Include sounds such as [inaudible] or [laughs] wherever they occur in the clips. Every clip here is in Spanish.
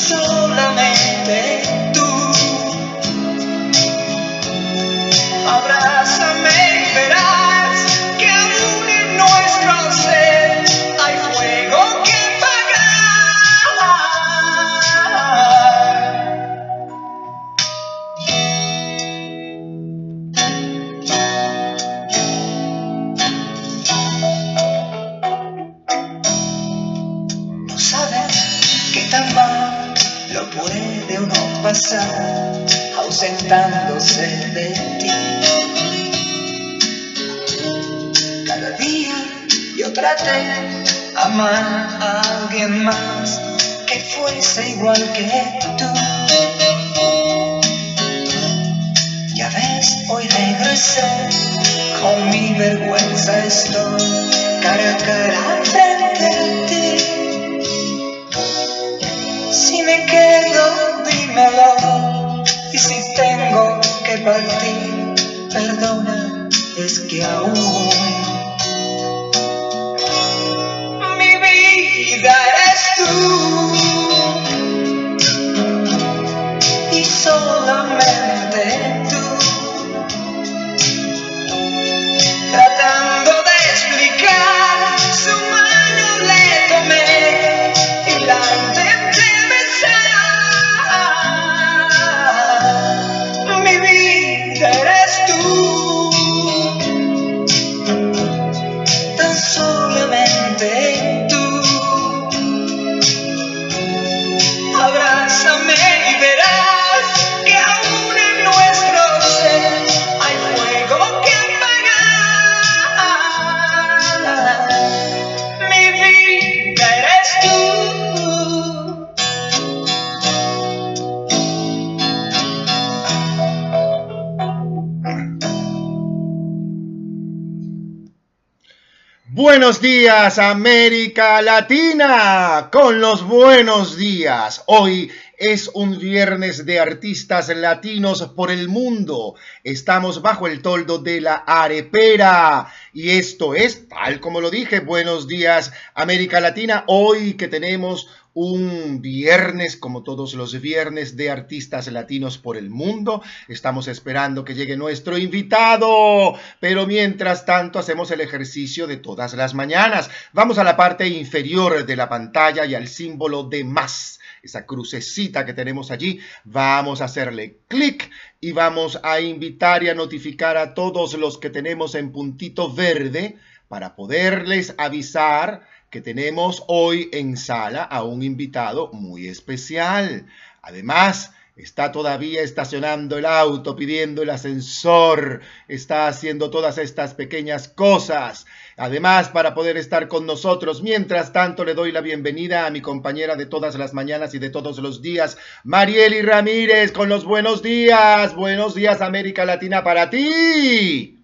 so América Latina, con los buenos días. Hoy es un viernes de artistas latinos por el mundo. Estamos bajo el toldo de la arepera. Y esto es, tal como lo dije, buenos días América Latina. Hoy que tenemos un viernes, como todos los viernes, de artistas latinos por el mundo. Estamos esperando que llegue nuestro invitado, pero mientras tanto hacemos el ejercicio de todas las mañanas. Vamos a la parte inferior de la pantalla y al símbolo de más, esa crucecita que tenemos allí. Vamos a hacerle clic y vamos a invitar y a notificar a todos los que tenemos en puntito verde para poderles avisar que tenemos hoy en sala a un invitado muy especial. Además, está todavía estacionando el auto, pidiendo el ascensor, está haciendo todas estas pequeñas cosas. Además, para poder estar con nosotros, mientras tanto le doy la bienvenida a mi compañera de todas las mañanas y de todos los días, Marieli Ramírez, con los buenos días. Buenos días, América Latina, para ti.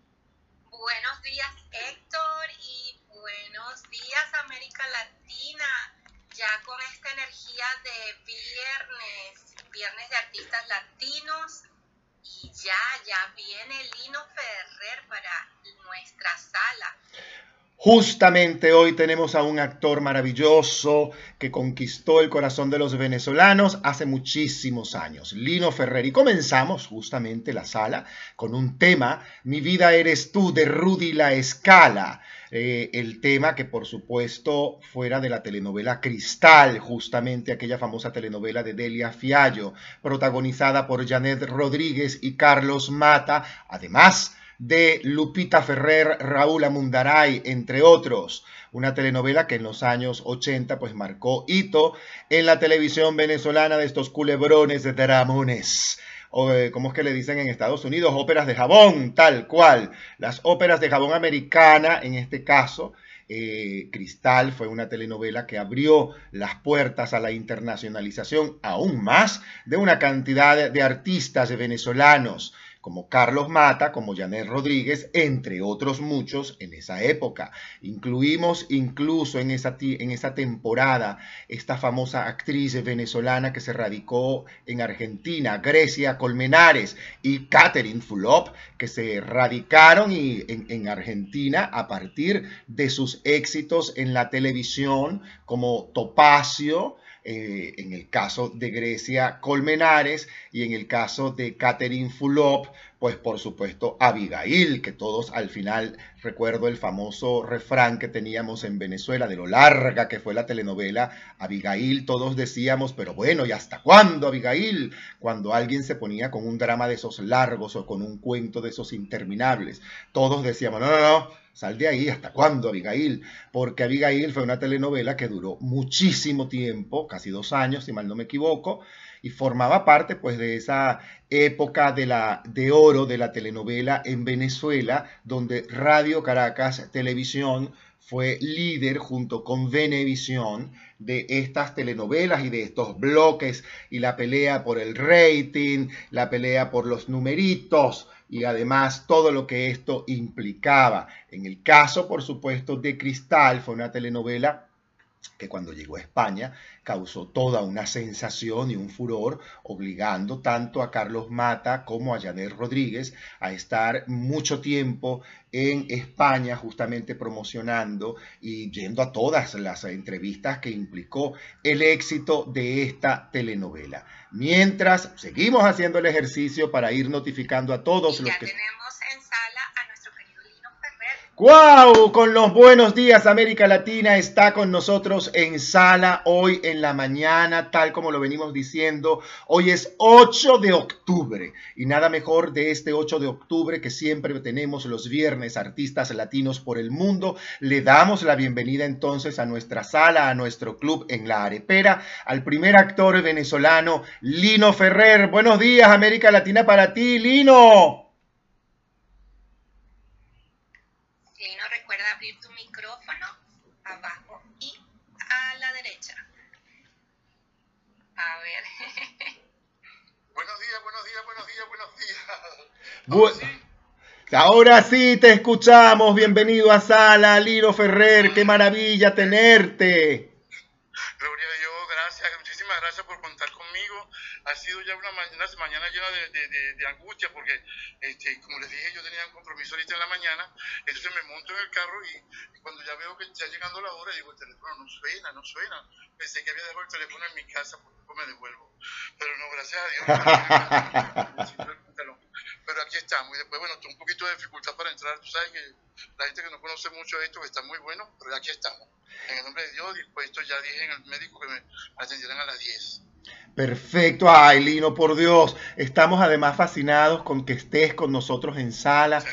Artistas Latinos y ya, ya viene Lino Ferrer para nuestra sala. Justamente hoy tenemos a un actor maravilloso que conquistó el corazón de los venezolanos hace muchísimos años, Lino Ferrer. Y comenzamos justamente la sala con un tema, Mi vida eres tú, de Rudy La Escala. Eh, el tema que por supuesto fuera de la telenovela Cristal, justamente aquella famosa telenovela de Delia Fiallo, protagonizada por Janet Rodríguez y Carlos Mata, además de Lupita Ferrer, Raúl Amundaray, entre otros. Una telenovela que en los años 80 pues marcó hito en la televisión venezolana de estos culebrones de dramones o ¿cómo es que le dicen en Estados Unidos? Óperas de jabón, tal cual. Las óperas de jabón americana, en este caso, eh, Cristal fue una telenovela que abrió las puertas a la internacionalización aún más de una cantidad de artistas venezolanos como Carlos Mata, como Janet Rodríguez, entre otros muchos en esa época. Incluimos incluso en esa, en esa temporada esta famosa actriz venezolana que se radicó en Argentina, Grecia Colmenares y Catherine Fulop, que se radicaron y, en, en Argentina a partir de sus éxitos en la televisión como Topacio, eh, en el caso de Grecia Colmenares y en el caso de Catherine Fulop, pues por supuesto Abigail, que todos al final recuerdo el famoso refrán que teníamos en Venezuela de lo larga que fue la telenovela Abigail, todos decíamos, pero bueno, ¿y hasta cuándo Abigail? Cuando alguien se ponía con un drama de esos largos o con un cuento de esos interminables, todos decíamos, no, no, no, sal de ahí, ¿hasta cuándo Abigail? Porque Abigail fue una telenovela que duró muchísimo tiempo, casi dos años, si mal no me equivoco, y formaba parte pues de esa época de, la, de oro de la telenovela en Venezuela, donde Radio Caracas Televisión fue líder junto con Venevisión de estas telenovelas y de estos bloques y la pelea por el rating, la pelea por los numeritos y además todo lo que esto implicaba. En el caso, por supuesto, de Cristal, fue una telenovela que cuando llegó a España causó toda una sensación y un furor, obligando tanto a Carlos Mata como a Janet Rodríguez a estar mucho tiempo en España justamente promocionando y yendo a todas las entrevistas que implicó el éxito de esta telenovela. Mientras seguimos haciendo el ejercicio para ir notificando a todos los que... ¡Wow! Con los buenos días, América Latina está con nosotros en sala hoy en la mañana, tal como lo venimos diciendo. Hoy es 8 de octubre y nada mejor de este 8 de octubre que siempre tenemos los viernes artistas latinos por el mundo. Le damos la bienvenida entonces a nuestra sala, a nuestro club en la arepera, al primer actor venezolano, Lino Ferrer. Buenos días, América Latina para ti, Lino. Ahora sí te escuchamos. Bienvenido a Sala, Lino Ferrer. Qué maravilla tenerte. Gloria a Dios, gracias. Muchísimas gracias por contar conmigo. Ha sido ya una, mañana llena de, angustia porque, este, como les dije, yo tenía un compromiso ahorita en la mañana. Entonces me monto en el carro y, cuando ya veo que está llegando la hora, digo, el teléfono no suena, no suena. Pensé que había dejado el teléfono en mi casa, porque me devuelvo. Pero no, gracias a Dios. [laughs] Y después, bueno, tuve un poquito de dificultad para entrar. Tú sabes que la gente que no conoce mucho esto, que está muy bueno, pero aquí estamos. En el nombre de Dios, dispuesto, ya dije en el médico que me atendieran a las 10. Perfecto, ay Lino, por Dios. Estamos además fascinados con que estés con nosotros en sala.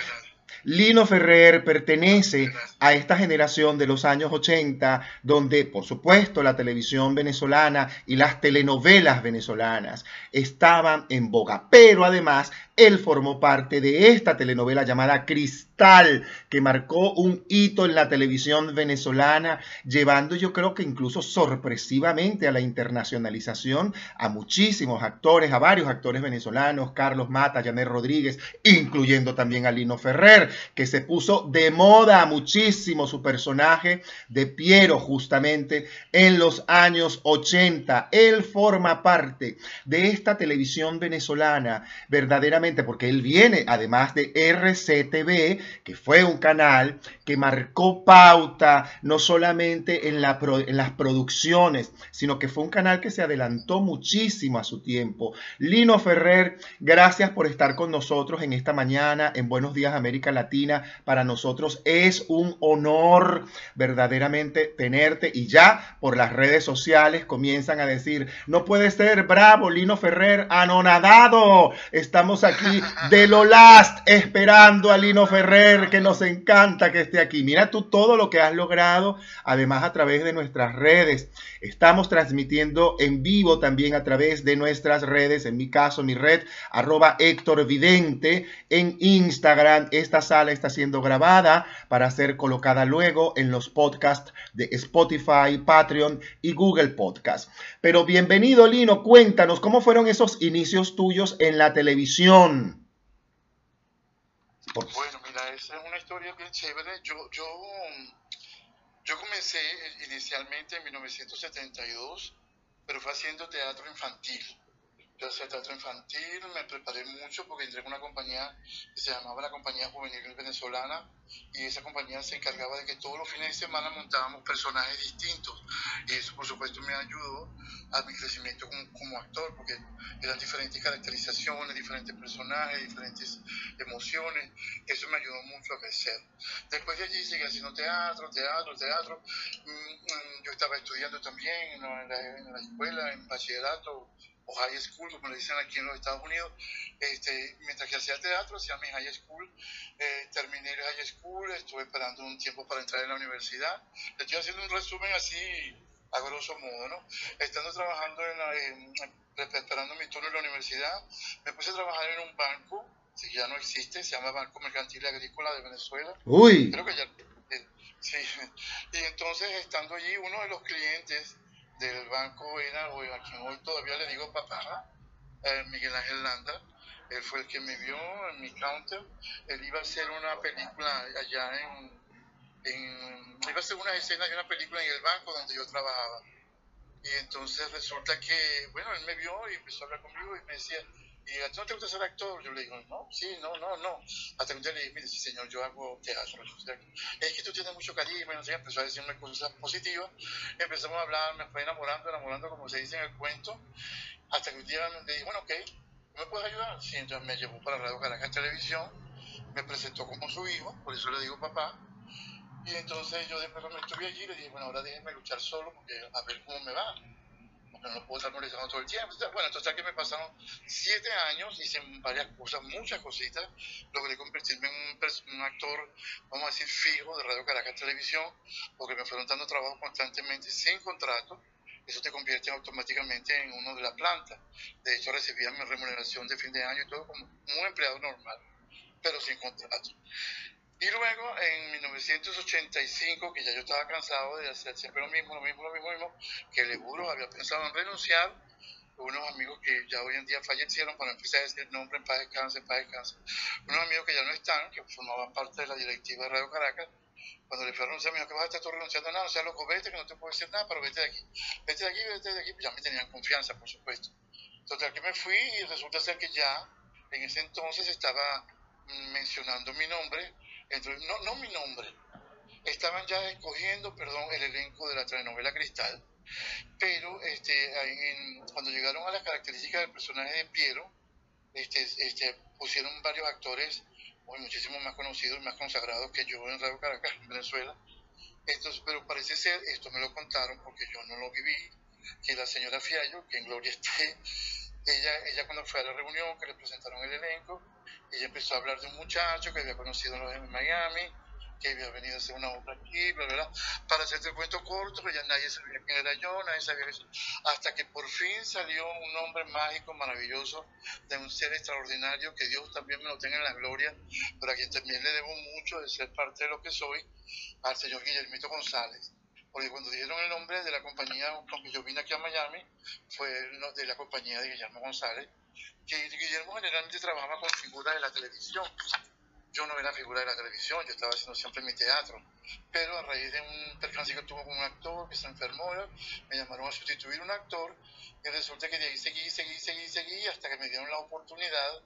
Lino Ferrer pertenece a esta generación de los años 80, donde, por supuesto, la televisión venezolana y las telenovelas venezolanas estaban en boga, pero además él formó parte de esta telenovela llamada Cristal, que marcó un hito en la televisión venezolana, llevando yo creo que incluso sorpresivamente a la internacionalización a muchísimos actores, a varios actores venezolanos, Carlos Mata, Janet Rodríguez, incluyendo también a Lino Ferrer, que se puso de moda muchísimo su personaje de Piero justamente en los años 80. Él forma parte de esta televisión venezolana verdaderamente porque él viene además de RCTV, que fue un canal que marcó pauta no solamente en, la en las producciones, sino que fue un canal que se adelantó muchísimo a su tiempo. Lino Ferrer, gracias por estar con nosotros en esta mañana en Buenos Días América Latina. Para nosotros es un honor verdaderamente tenerte y ya por las redes sociales comienzan a decir, no puede ser bravo, Lino Ferrer, anonadado. Estamos aquí aquí de lo last, esperando a Lino Ferrer, que nos encanta que esté aquí. Mira tú todo lo que has logrado, además a través de nuestras redes. Estamos transmitiendo en vivo también a través de nuestras redes, en mi caso, mi red, arroba Héctor Vidente, en Instagram. Esta sala está siendo grabada para ser colocada luego en los podcasts de Spotify, Patreon y Google Podcast. Pero bienvenido, Lino, cuéntanos cómo fueron esos inicios tuyos en la televisión bueno, mira, esa es una historia bien chévere. Yo, yo, yo comencé inicialmente en 1972, pero fue haciendo teatro infantil. Yo hacía teatro infantil, me preparé mucho porque entré en una compañía que se llamaba la Compañía Juvenil Venezolana y esa compañía se encargaba de que todos los fines de semana montábamos personajes distintos y eso por supuesto me ayudó a mi crecimiento como, como actor porque eran diferentes caracterizaciones, diferentes personajes, diferentes emociones, eso me ayudó mucho a crecer. Después de allí seguí haciendo teatro, teatro, teatro, mm, mm, yo estaba estudiando también en la, en la escuela, en bachillerato, o high school, como le dicen aquí en los Estados Unidos. Este, mientras que hacía teatro, hacía mi high school, eh, terminé el high school, estuve esperando un tiempo para entrar en la universidad. Estoy haciendo un resumen así, a grosso modo, ¿no? Estando trabajando en, la, esperando mi turno en la universidad, me puse a trabajar en un banco, que ya no existe, se llama Banco Mercantil Agrícola de Venezuela. Uy. Creo que ya, eh, sí. [laughs] Y entonces, estando allí, uno de los clientes del banco era, a quien hoy todavía le digo papá, eh, Miguel Ángel Landa. Él fue el que me vio en mi counter. Él iba a hacer una película allá en, en iba a hacer una escena de una película en el banco donde yo trabajaba. Y entonces resulta que, bueno, él me vio y empezó a hablar conmigo y me decía, y a ti no te gusta ser actor, yo le digo, no, sí, no, no, no. Hasta que un día le dije, mire, sí, señor, yo hago teatro. Es que tú tienes mucho carisma, y no sé, empezó a decirme cosas positivas. Empezamos a hablar, me fue enamorando, enamorando, como se dice en el cuento. Hasta que un día le dije, bueno, ok, ¿me puedes ayudar? Sí, entonces me llevó para Radio Caracas Televisión, me presentó como su hijo, por eso le digo papá. Y entonces yo después cuando estuve allí le dije, bueno, ahora déjenme luchar solo porque a ver cómo me va no puedo estar molestando todo el tiempo. Bueno, entonces que me pasaron siete años, hice varias cosas, muchas cositas, logré convertirme en un, un, actor, vamos a decir, fijo de Radio Caracas Televisión, porque me fueron dando trabajo constantemente sin contrato. Eso te convierte automáticamente en uno de la planta. De hecho, recibía mi remuneración de fin de año y todo como un empleado normal, pero sin contrato. Y luego, en 1985, que ya yo estaba cansado de hacer siempre lo mismo, lo mismo, lo mismo, lo mismo, que Leburo había pensado en renunciar, unos amigos que ya hoy en día fallecieron, para empezar a decir nombre, en paz descanse, en paz descanse, unos amigos que ya no están, que formaban parte de la directiva de Radio Caracas, cuando le fui a renunciar, me dijo que vas a estar tú renunciando nada, o sea, loco, vete, que no te puedo decir nada, pero vete de aquí, vete de aquí, vete de aquí, pues ya me tenían confianza, por supuesto. Total, que me fui y resulta ser que ya en ese entonces estaba mencionando mi nombre no, no mi nombre, estaban ya escogiendo, perdón, el elenco de la telenovela Cristal, pero este, cuando llegaron a las características del personaje de Piero, este, este, pusieron varios actores muy, muchísimo más conocidos y más consagrados que yo en Radio Caracas, en Venezuela. Entonces, pero parece ser, esto me lo contaron porque yo no lo viví, que la señora Fiallo, que en Gloria esté, ella, ella cuando fue a la reunión que le presentaron el elenco, ella empezó a hablar de un muchacho que había conocido en Miami, que había venido a hacer una obra aquí, ¿verdad? Para hacerte el cuento corto, que ya nadie sabía quién era yo, nadie sabía eso. Hasta que por fin salió un hombre mágico, maravilloso, de un ser extraordinario, que Dios también me lo tenga en la gloria, pero a quien también le debo mucho de ser parte de lo que soy, al señor Guillermito González porque cuando dijeron el nombre de la compañía con que yo vine aquí a Miami, fue de la compañía de Guillermo González, que Guillermo generalmente trabajaba con figuras de la televisión. Yo no era figura de la televisión, yo estaba haciendo siempre mi teatro. Pero a raíz de un percance que tuvo con un actor que se enfermó, me llamaron a sustituir un actor y resulta que de ahí seguí, seguí, seguí, seguí hasta que me dieron la oportunidad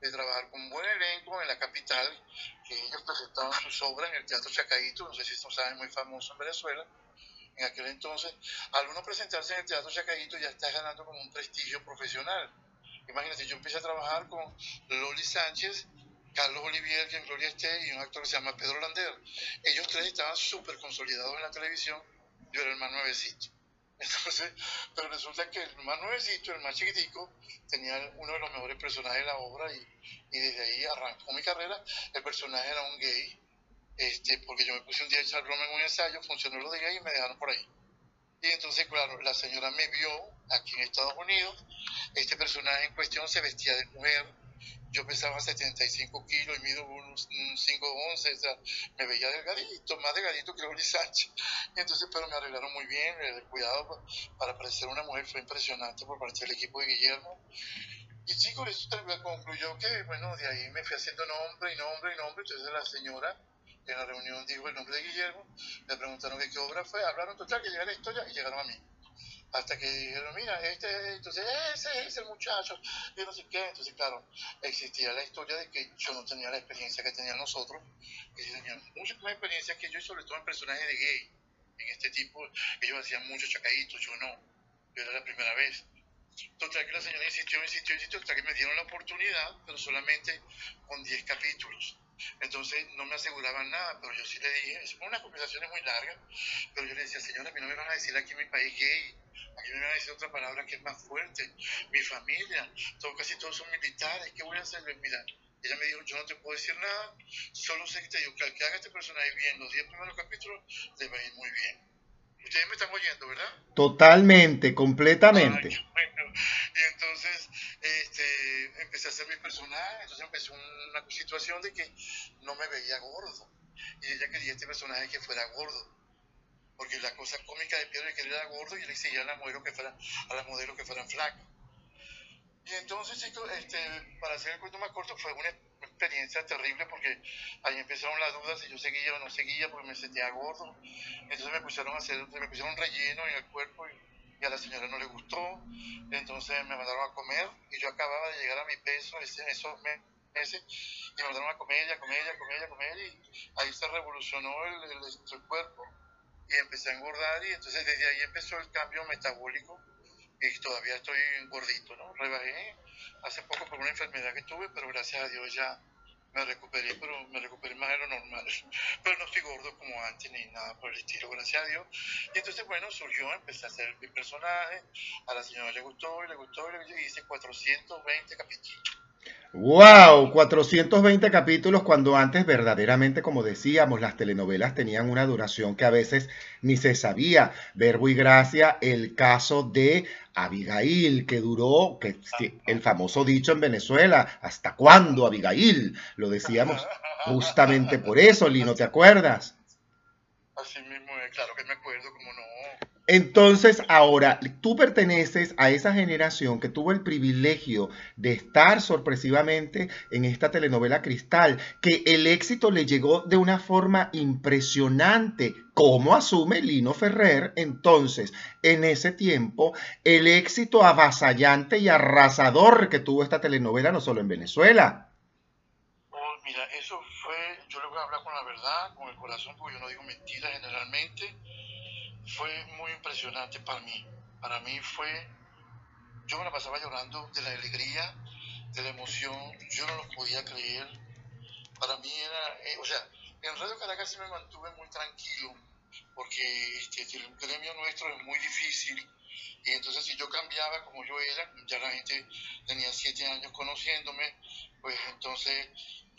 de trabajar con un buen elenco en la capital, que ellos presentaban sus obras en el Teatro Chacaito, no sé si esto saben, muy famoso en Venezuela, en aquel entonces, al uno presentarse en el Teatro Chacaito ya está ganando como un prestigio profesional. Imagínate, yo empecé a trabajar con Loli Sánchez, Carlos Olivier, que en Gloria esté, y un actor que se llama Pedro Lander. Ellos tres estaban súper consolidados en la televisión, yo era el más nuevecito. [laughs] Entonces, pero resulta que el más nuevecito, el más chiquitico, tenía uno de los mejores personajes de la obra y, desde ahí arrancó mi carrera. El personaje era un gay, este, porque yo me puse un día a echar broma en un ensayo, funcionó lo de gay y me dejaron por ahí. Y entonces, claro, la señora me vio aquí en Estados Unidos, este personaje en cuestión se vestía de mujer, yo pesaba 75 kilos y mido unos 5'11, o sea, me veía delgadito, más delgadito que Loli Sánchez. Entonces, pero me arreglaron muy bien, el cuidado para parecer una mujer fue impresionante por parte del equipo de Guillermo. Y sí, con eso concluyó que, bueno, de ahí me fui haciendo nombre y nombre y nombre, entonces la señora en la reunión dijo el nombre de Guillermo, le preguntaron qué obra fue, hablaron total, que llega la historia y llegaron a mí. hasta que dijeron, mira, este, entonces ese es el muchacho, y no sé qué. Entonces, claro, existía la historia de que yo no tenía la experiencia que tenían nosotros, que tenían mucha más experiencia que yo, y sobre todo en personajes de gay. En este tipo, ellos hacían muchos chacaditos, yo no. Yo era la primera vez. Total que la señora insistió, insistió, insistió, hasta que me dieron la oportunidad, pero solamente con 10 capítulos. Entonces no me aseguraban nada, pero yo sí le dije, es unas conversaciones muy largas, pero yo le decía, señora, a mí no me van a decir aquí en mi país gay, aquí me van a decir otra palabra que es más fuerte, mi familia, todo, casi todos son militares, ¿qué voy a hacer? Mira, ella me dijo, yo no te puedo decir nada, solo sé que te digo que al que haga este personaje bien los 10 primeros capítulos, le va a ir muy bien. Ustedes me están oyendo, ¿verdad? Totalmente, completamente. [laughs] Y entonces este, empecé a hacer mis personajes, entonces empecé una situación de que no me veía gordo. Y ella quería este personaje que fuera gordo. Porque la cosa cómica de Pedro es que él era gordo y le exigía a la modelo que fuera, a las modelos que fueran flacas. Y entonces, este, para hacer el cuento más corto, fue una experiencia terrible porque ahí empezaron las dudas si yo seguía o no seguía porque me sentía gordo. Entonces me pusieron a hacer, me pusieron relleno en el cuerpo y, a la señora no le gustó. Entonces me mandaron a comer y yo acababa de llegar a mi peso ese, esos meses y me mandaron a comer, a comer, a comer, a comer y ahí se revolucionó el, el, el cuerpo y empecé a engordar y entonces desde ahí empezó el cambio metabólico y todavía estoy gordito, ¿no? Rebajé hace poco por una enfermedad que tuve, pero gracias a Dios ya me recuperé, pero me recuperé más de lo normal. [laughs] Pero no estoy gordo como antes ni nada por el estilo, gracias a Dios. Y entonces, bueno, surgió, empecé a hacer mi personaje, a la señora le gustó y le gustó y hice 420 capítulos. ¡Wow! 420 capítulos cuando antes verdaderamente, como decíamos, las telenovelas tenían una duración que a veces ni se sabía. Verbo y Gracia, el caso de Abigail, que duró, que el famoso dicho en Venezuela, ¿hasta cuándo Abigail? Lo decíamos justamente por eso, Lino, ¿te acuerdas? Así mismo, claro que me acuerdo, como no. Entonces, ahora, tú perteneces a esa generación que tuvo el privilegio de estar sorpresivamente en esta telenovela Cristal, que el éxito le llegó de una forma impresionante. ¿Cómo asume Lino Ferrer entonces, en ese tiempo, el éxito avasallante y arrasador que tuvo esta telenovela, no solo en Venezuela? Oh, mira, eso fue, yo le voy a hablar con la verdad, con el corazón, porque yo no digo mentiras generalmente fue muy impresionante para mí. Para mí fue, yo me la pasaba llorando de la alegría, de la emoción, yo no lo podía creer. Para mí era, eh, o sea, en Radio Caracas me mantuve muy tranquilo, porque este, el gremio nuestro es muy difícil. Y entonces si yo cambiaba como yo era, ya la gente tenía siete años conociéndome, pues entonces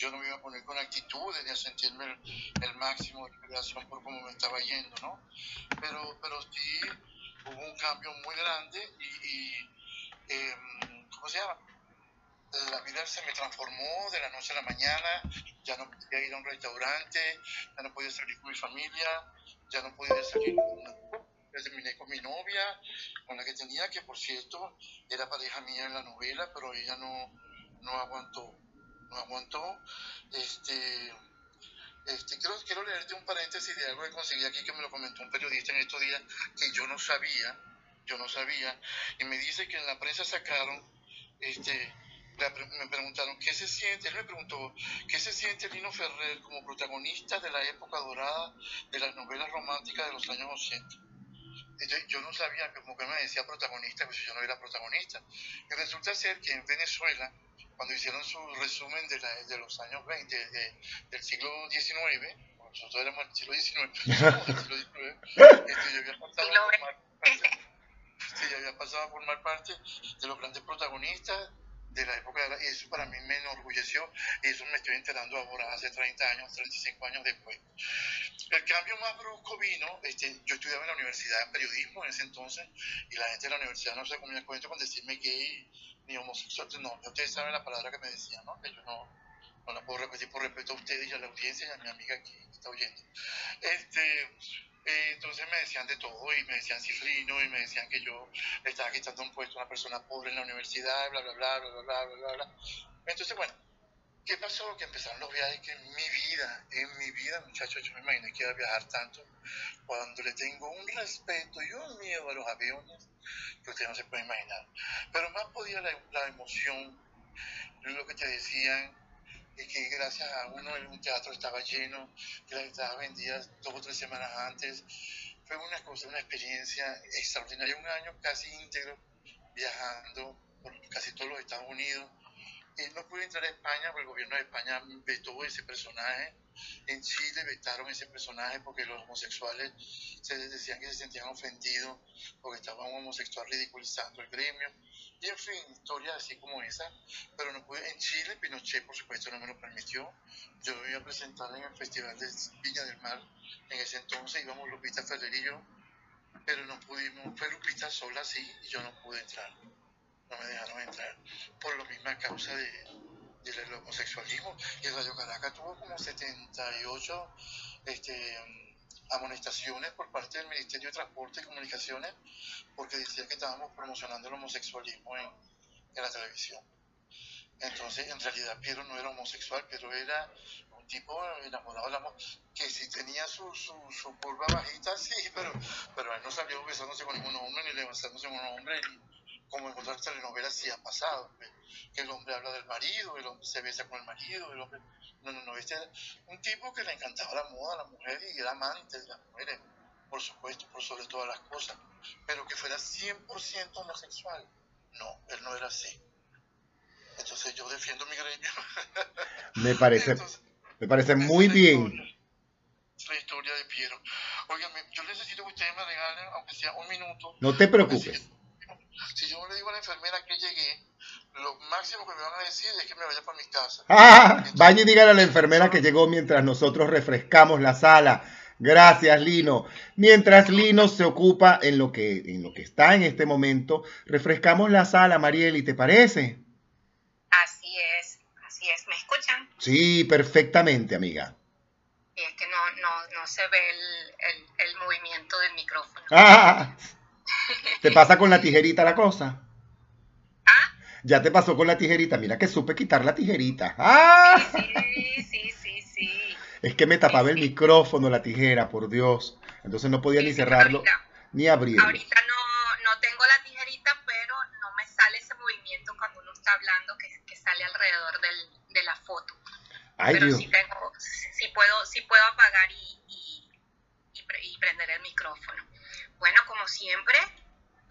yo no me iba a poner con actitudes ni a sentirme el, máximo de creación por cómo me estaba yendo, ¿no? Pero, pero sí hubo un cambio muy grande y, em, ¿cómo se llama? La vida se me transformó de la noche a la mañana, ya no podía ir a un restaurante, ya no podía salir con mi familia, ya no podía salir con terminé con mi novia, con la que tenía, que por cierto era pareja mía en la novela, pero ella no, no aguantó no aguantó. Este, este, quiero, quiero leerte un paréntesis de algo que conseguí aquí que me lo comentó un periodista en estos días que yo no sabía, yo no sabía, y me dice que en la prensa sacaron, este, me preguntaron qué se siente, él me preguntó qué se siente Lino Ferrer como protagonista de la época dorada de las novelas románticas de los años 80. Entonces, yo no sabía, como que me decía protagonista, pues yo no era protagonista. Y resulta ser que en Venezuela, cuando hicieron su resumen de, la, de los años 20, del siglo XIX, nosotros éramos del siglo XIX, [laughs] este, yo había pasado por mal parte, sí, había pasado por mal parte de los grandes protagonistas de la época, de y eso para mí me enorgulleció, y eso me estoy enterando ahora, hace 30 años, 35 años después. El cambio más brusco vino, este, yo estudiaba en la universidad de periodismo en ese entonces, y la gente de la universidad no se comía cuento con decirme gay ni homosexual, no, ustedes saben la palabra que me decían, ¿no? Que yo no, no la puedo repetir por respeto a ustedes y a la audiencia y a mi amiga que está oyendo. Este, eh, entonces me decían de todo y me decían cifrino y me decían que yo estaba quitando un puesto a una persona pobre en la universidad, bla, bla, bla, bla, bla, bla, bla, bla. Entonces, bueno, ¿Qué pasó? Que empezaron los viajes que en mi vida, en mi vida, muchachos, yo me imaginé que iba a viajar tanto cuando le tengo un respeto y un miedo a los aviones que ustedes no se pueden imaginar. Pero más podía la, la emoción, lo que te decían, y que gracias a uno un teatro estaba lleno, que las entradas vendidas dos o tres semanas antes. Fue una cosa, una experiencia extraordinaria, un año casi íntegro viajando por casi todos los Estados Unidos. Y no pude entrar a España porque el gobierno de España vetó ese personaje. En Chile vetaron ese personaje porque los homosexuales se decían que se sentían ofendidos porque estaba un homosexual ridiculizando el gremio. Y en fin, historias así como esa. Pero no pude. En Chile, Pinochet, por supuesto, no me lo permitió. Yo me iba a presentar en el Festival de Viña del Mar. En ese entonces íbamos Lupita Ferrer y yo. Pero no pudimos. Fue Lupita sola, sí, y yo no pude entrar. No me dejaron entrar. Por la misma causa de, del homosexualismo. Y Radio Caracas tuvo como 78 este, amonestaciones por parte del Ministerio de Transporte y Comunicaciones porque decía que estábamos promocionando el homosexualismo en, en la televisión. Entonces, en realidad, Piero no era homosexual, pero era un tipo enamorado de la que si tenía su, su, su curva bajita, sí, pero, pero él no salió besándose con ningún hombre ni levantándose con un hombre, ni, como en otras telenovelas sí ha pasado, que el hombre habla del marido, el hombre se besa con el marido, el hombre... No, no, no, este era un tipo que le encantaba la moda a la mujer y era amante de las mujeres, por supuesto, por sobre todas las cosas, pero que fuera 100% homosexual. No, él no era así. Entonces yo defiendo mi gremio. Me parece, Entonces, me parece muy la bien. historia. La historia de Piero. Oigan, yo necesito que ustedes me regalen, aunque sea un minuto, No te preocupes. Si yo le digo a la enfermera que llegué, lo máximo que me van a decir es que me vaya para mi casa. Ah, vaya y dígale a la enfermera que llegó mientras nosotros refrescamos la sala. Gracias, Lino. Mientras Lino se ocupa en lo que, en lo que está en este momento, refrescamos la sala, Marieli, ¿te parece? Así es, así es. ¿Me escuchan? Sí, perfectamente, amiga. Y es que no, no, no se ve el, el, el movimiento del micrófono. Ah, [laughs] ¿te [laughs] pasa con la tijerita la cosa? ¿Ah? Ya te pasó con la tijerita. Mira que supe quitar la tijerita. Ah, Sí, sí, sí, sí. es que me tapaba el micrófono la tijera, por Dios. Entonces no podía ni cerrarlo ni abrirlo. Ahorita no, no tengo la tijerita, pero no me sale ese movimiento cuando uno está hablando que, que sale alrededor del, de la foto. Ay, pero Dios. sí tengo, sí puedo, sí puedo apagar y, y, y prender el micrófono. Bueno, como siempre,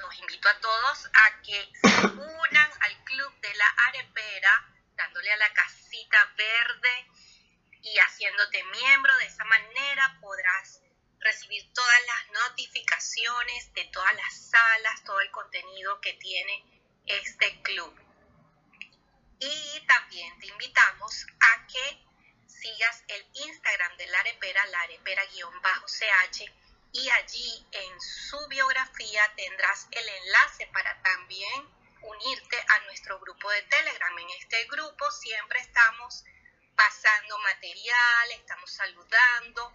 los invito a todos a que se unan al club de la arepera, dándole a la casita verde y haciéndote miembro. De esa manera podrás recibir todas las notificaciones de todas las salas, todo el contenido que tiene este club. Y también te invitamos a que sigas el Instagram de la arepera, la arepera-ch, y allí en su biografía tendrás el enlace para también unirte a nuestro grupo de Telegram. En este grupo siempre estamos pasando material, estamos saludando,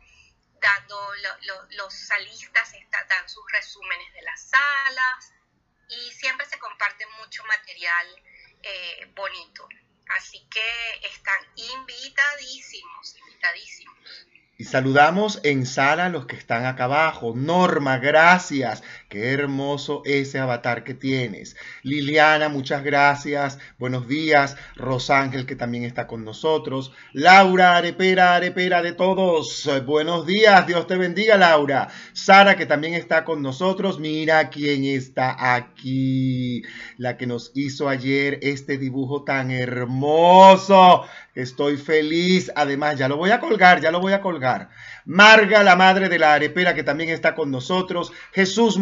dando lo- lo- los salistas, está- dan sus resúmenes de las salas y siempre se comparte mucho material eh, bonito. Así que están invitadísimos, invitadísimos. Y saludamos en sala a los que están acá abajo. Norma, gracias. Qué hermoso ese avatar que tienes. Liliana, muchas gracias. Buenos días. Rosángel, que también está con nosotros. Laura, arepera, arepera de todos. Buenos días. Dios te bendiga, Laura. Sara, que también está con nosotros. Mira quién está aquí. La que nos hizo ayer este dibujo tan hermoso. Estoy feliz. Además, ya lo voy a colgar, ya lo voy a colgar. Marga, la madre de la arepera, que también está con nosotros. Jesús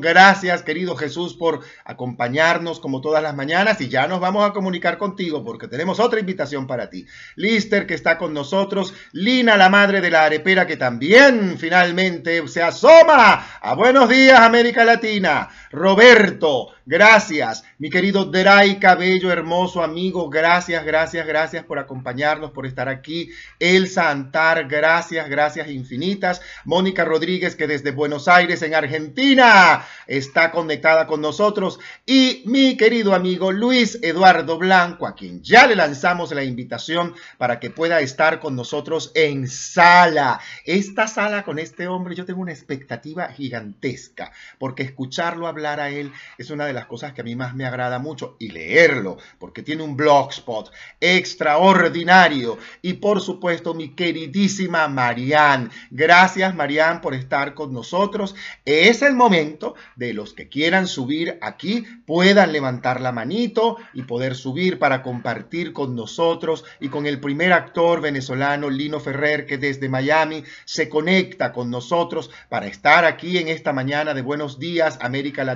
Gracias, querido Jesús, por acompañarnos como todas las mañanas. Y ya nos vamos a comunicar contigo porque tenemos otra invitación para ti. Lister, que está con nosotros. Lina, la madre de la arepera, que también finalmente se asoma. A buenos días, América Latina. Roberto, gracias. Mi querido Deray Cabello, hermoso amigo, gracias, gracias, gracias por acompañarnos, por estar aquí. Elsa Antar, gracias, gracias infinitas. Mónica Rodríguez, que desde Buenos Aires, en Argentina, está conectada con nosotros y mi querido amigo Luis Eduardo Blanco, a quien ya le lanzamos la invitación para que pueda estar con nosotros en sala. Esta sala con este hombre yo tengo una expectativa gigantesca porque escucharlo hablar a él es una de las cosas que a mí más me agrada mucho y leerlo porque tiene un blogspot extraordinario y por supuesto mi queridísima Marianne. Gracias Marianne por estar con nosotros. Es el momento de los que quieran subir aquí puedan levantar la manito y poder subir para compartir con nosotros y con el primer actor venezolano Lino Ferrer que desde Miami se conecta con nosotros para estar aquí en esta mañana de Buenos Días América Latina,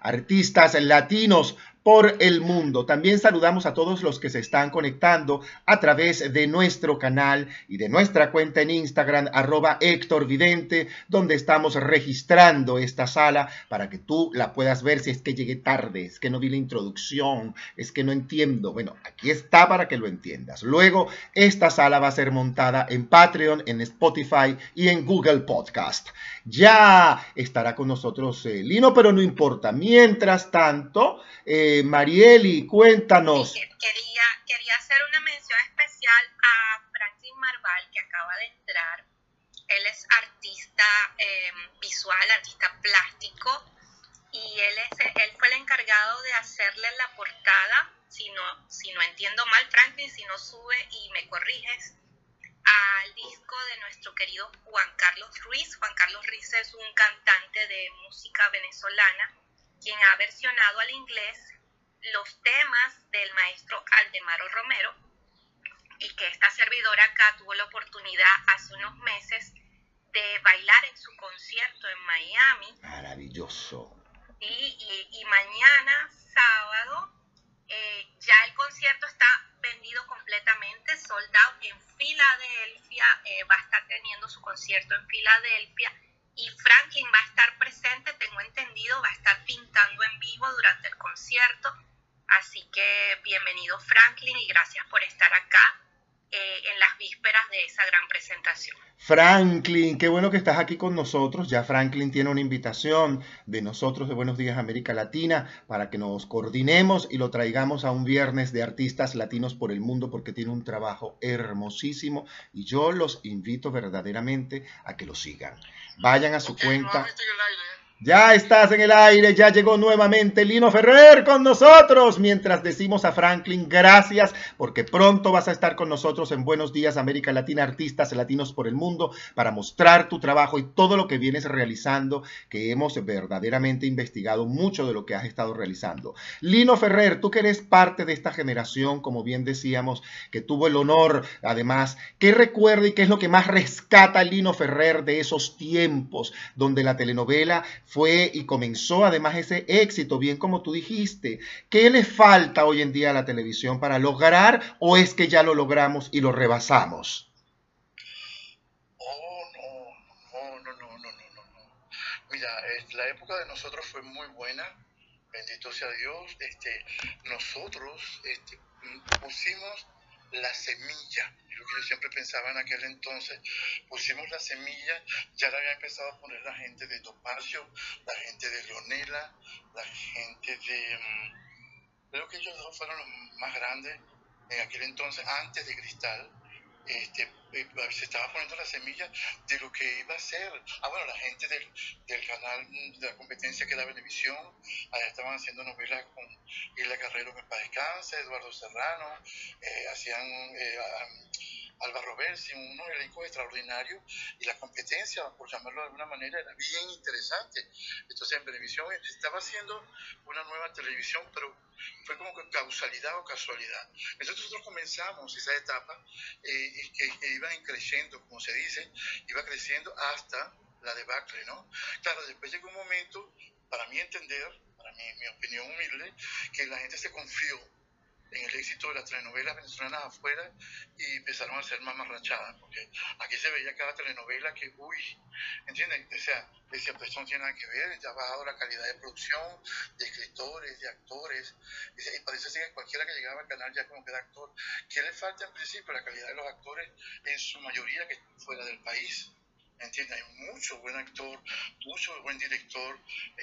artistas latinos por el mundo. También saludamos a todos los que se están conectando a través de nuestro canal y de nuestra cuenta en Instagram, arroba Héctor donde estamos registrando esta sala para que tú la puedas ver si es que llegué tarde, es que no vi la introducción, es que no entiendo. Bueno, aquí está para que lo entiendas. Luego, esta sala va a ser montada en Patreon, en Spotify y en Google Podcast. Ya estará con nosotros eh, Lino, pero no importa. Mientras tanto, eh, Marieli, cuéntanos. quería, quería hacer una mención especial a Franklin Marval, que acaba de entrar. Él es artista em, visual, artista plástico, y él, es, él fue el encargado de hacerle la portada, si no, si no entiendo mal, Franklin, si no sube y me corriges, al disco de nuestro querido Juan Carlos Ruiz. Juan Carlos Ruiz es un cantante de música venezolana quien ha versionado al inglés los temas del maestro Aldemaro Romero y que esta servidora acá tuvo la oportunidad hace unos meses de bailar en su concierto en Miami. Maravilloso. Y, y, mañana, sábado, eh, ya el concierto está vendido completamente, soldado en Filadelfia, eh, va a estar teniendo su concierto en Filadelfia y Franklin va a estar presente, tengo entendido, va a estar pintando en vivo durante el concierto. Así que bienvenido Franklin y gracias por estar acá eh, en las vísperas de esa gran presentación. Franklin, qué bueno que estás aquí con nosotros. Ya Franklin tiene una invitación de nosotros de Buenos Días América Latina para que nos coordinemos y lo traigamos a un viernes de artistas latinos por el mundo porque tiene un trabajo hermosísimo y yo los invito verdaderamente a que lo sigan. Vayan a su cuenta. Ya estás en el aire, ya llegó nuevamente Lino Ferrer con nosotros, mientras decimos a Franklin gracias porque pronto vas a estar con nosotros en Buenos Días América Latina, artistas latinos por el mundo, para mostrar tu trabajo y todo lo que vienes realizando, que hemos verdaderamente investigado mucho de lo que has estado realizando. Lino Ferrer, tú que eres parte de esta generación, como bien decíamos, que tuvo el honor, además, ¿qué recuerda y qué es lo que más rescata Lino Ferrer de esos tiempos donde la telenovela fue y comenzó además ese éxito, bien como tú dijiste. ¿Qué le falta hoy en día a la televisión para lograr o es que ya lo logramos y lo rebasamos? Oh, no, no, no, no, no, no. Mira, la época de nosotros fue muy buena, bendito sea Dios. Este, nosotros este, pusimos la semilla lo que yo siempre pensaba en aquel entonces. Pusimos la semilla, ya la había empezado a poner la gente de Topacio, la gente de Leonela, la gente de... Mm, creo que ellos dos fueron los más grandes en aquel entonces, antes de Cristal. Este, eh, se estaba poniendo la semilla de lo que iba a ser. Ah, bueno, la gente del, del canal de la competencia que era Venevisión, allá estaban haciendo novelas con Isla Carrero que para descanse, Eduardo Serrano, eh, hacían eh, Álvaro Bersi, un elenco extraordinario y la competencia, por llamarlo de alguna manera, era bien interesante. Entonces en televisión estaba haciendo una nueva televisión, pero fue como que causalidad o casualidad. Entonces nosotros comenzamos esa etapa eh, y que, iba creciendo, como se dice, iba creciendo hasta la debacle, ¿no? Claro, después llegó un momento, para mí entender, para mí, mi opinión humilde, que la gente se confió en el éxito de las telenovelas venezolanas afuera y empezaron a ser más marrachadas, porque aquí se veía cada telenovela que, uy, ¿entienden? O sea, decía, pues no tiene nada que ver, ya ha bajado la calidad de producción, de escritores, de actores, y parece que cualquiera que llegaba al canal ya como que era actor. ¿Qué le falta en principio? La calidad de los actores, en su mayoría que fuera del país. ¿me entiendes? Hay mucho buen actor, mucho buen director,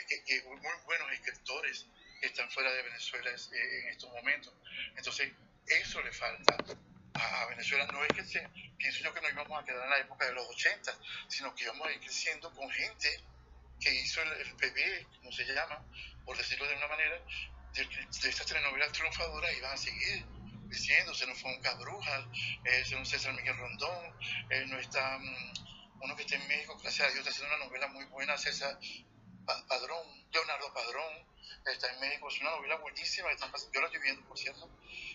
que, que, muy buenos escritores están fuera de Venezuela en estos momentos. Entonces, eso le falta a Venezuela. No es que se, pienso yo que no íbamos a quedar en la época de los 80, sino que íbamos a ir creciendo con gente que hizo el, el como se llama, por decirlo de una manera, de, estas telenovelas triunfadoras iban a seguir diciendo, se nos fue un Cabrujas, eh, se nos César Miguel Rondón, eh, no está um, uno que está en México, gracias a Dios, está haciendo una novela muy buena, César Padrón, Leonardo Padrón, está en México, es una novela buenísima, está, yo la estoy viendo, por cierto,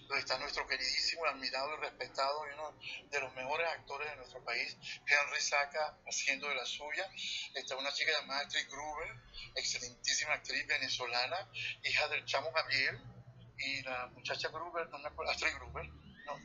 donde está nuestro queridísimo, admirado y respetado, y uno de los mejores actores de nuestro país, Henry Saca, haciendo de la suya, está una chica llamada Astrid Gruber, excelentísima actriz venezolana, hija del chamo Gabriel, y la muchacha Gruber, no me acuerdo, Astrid Gruber, no,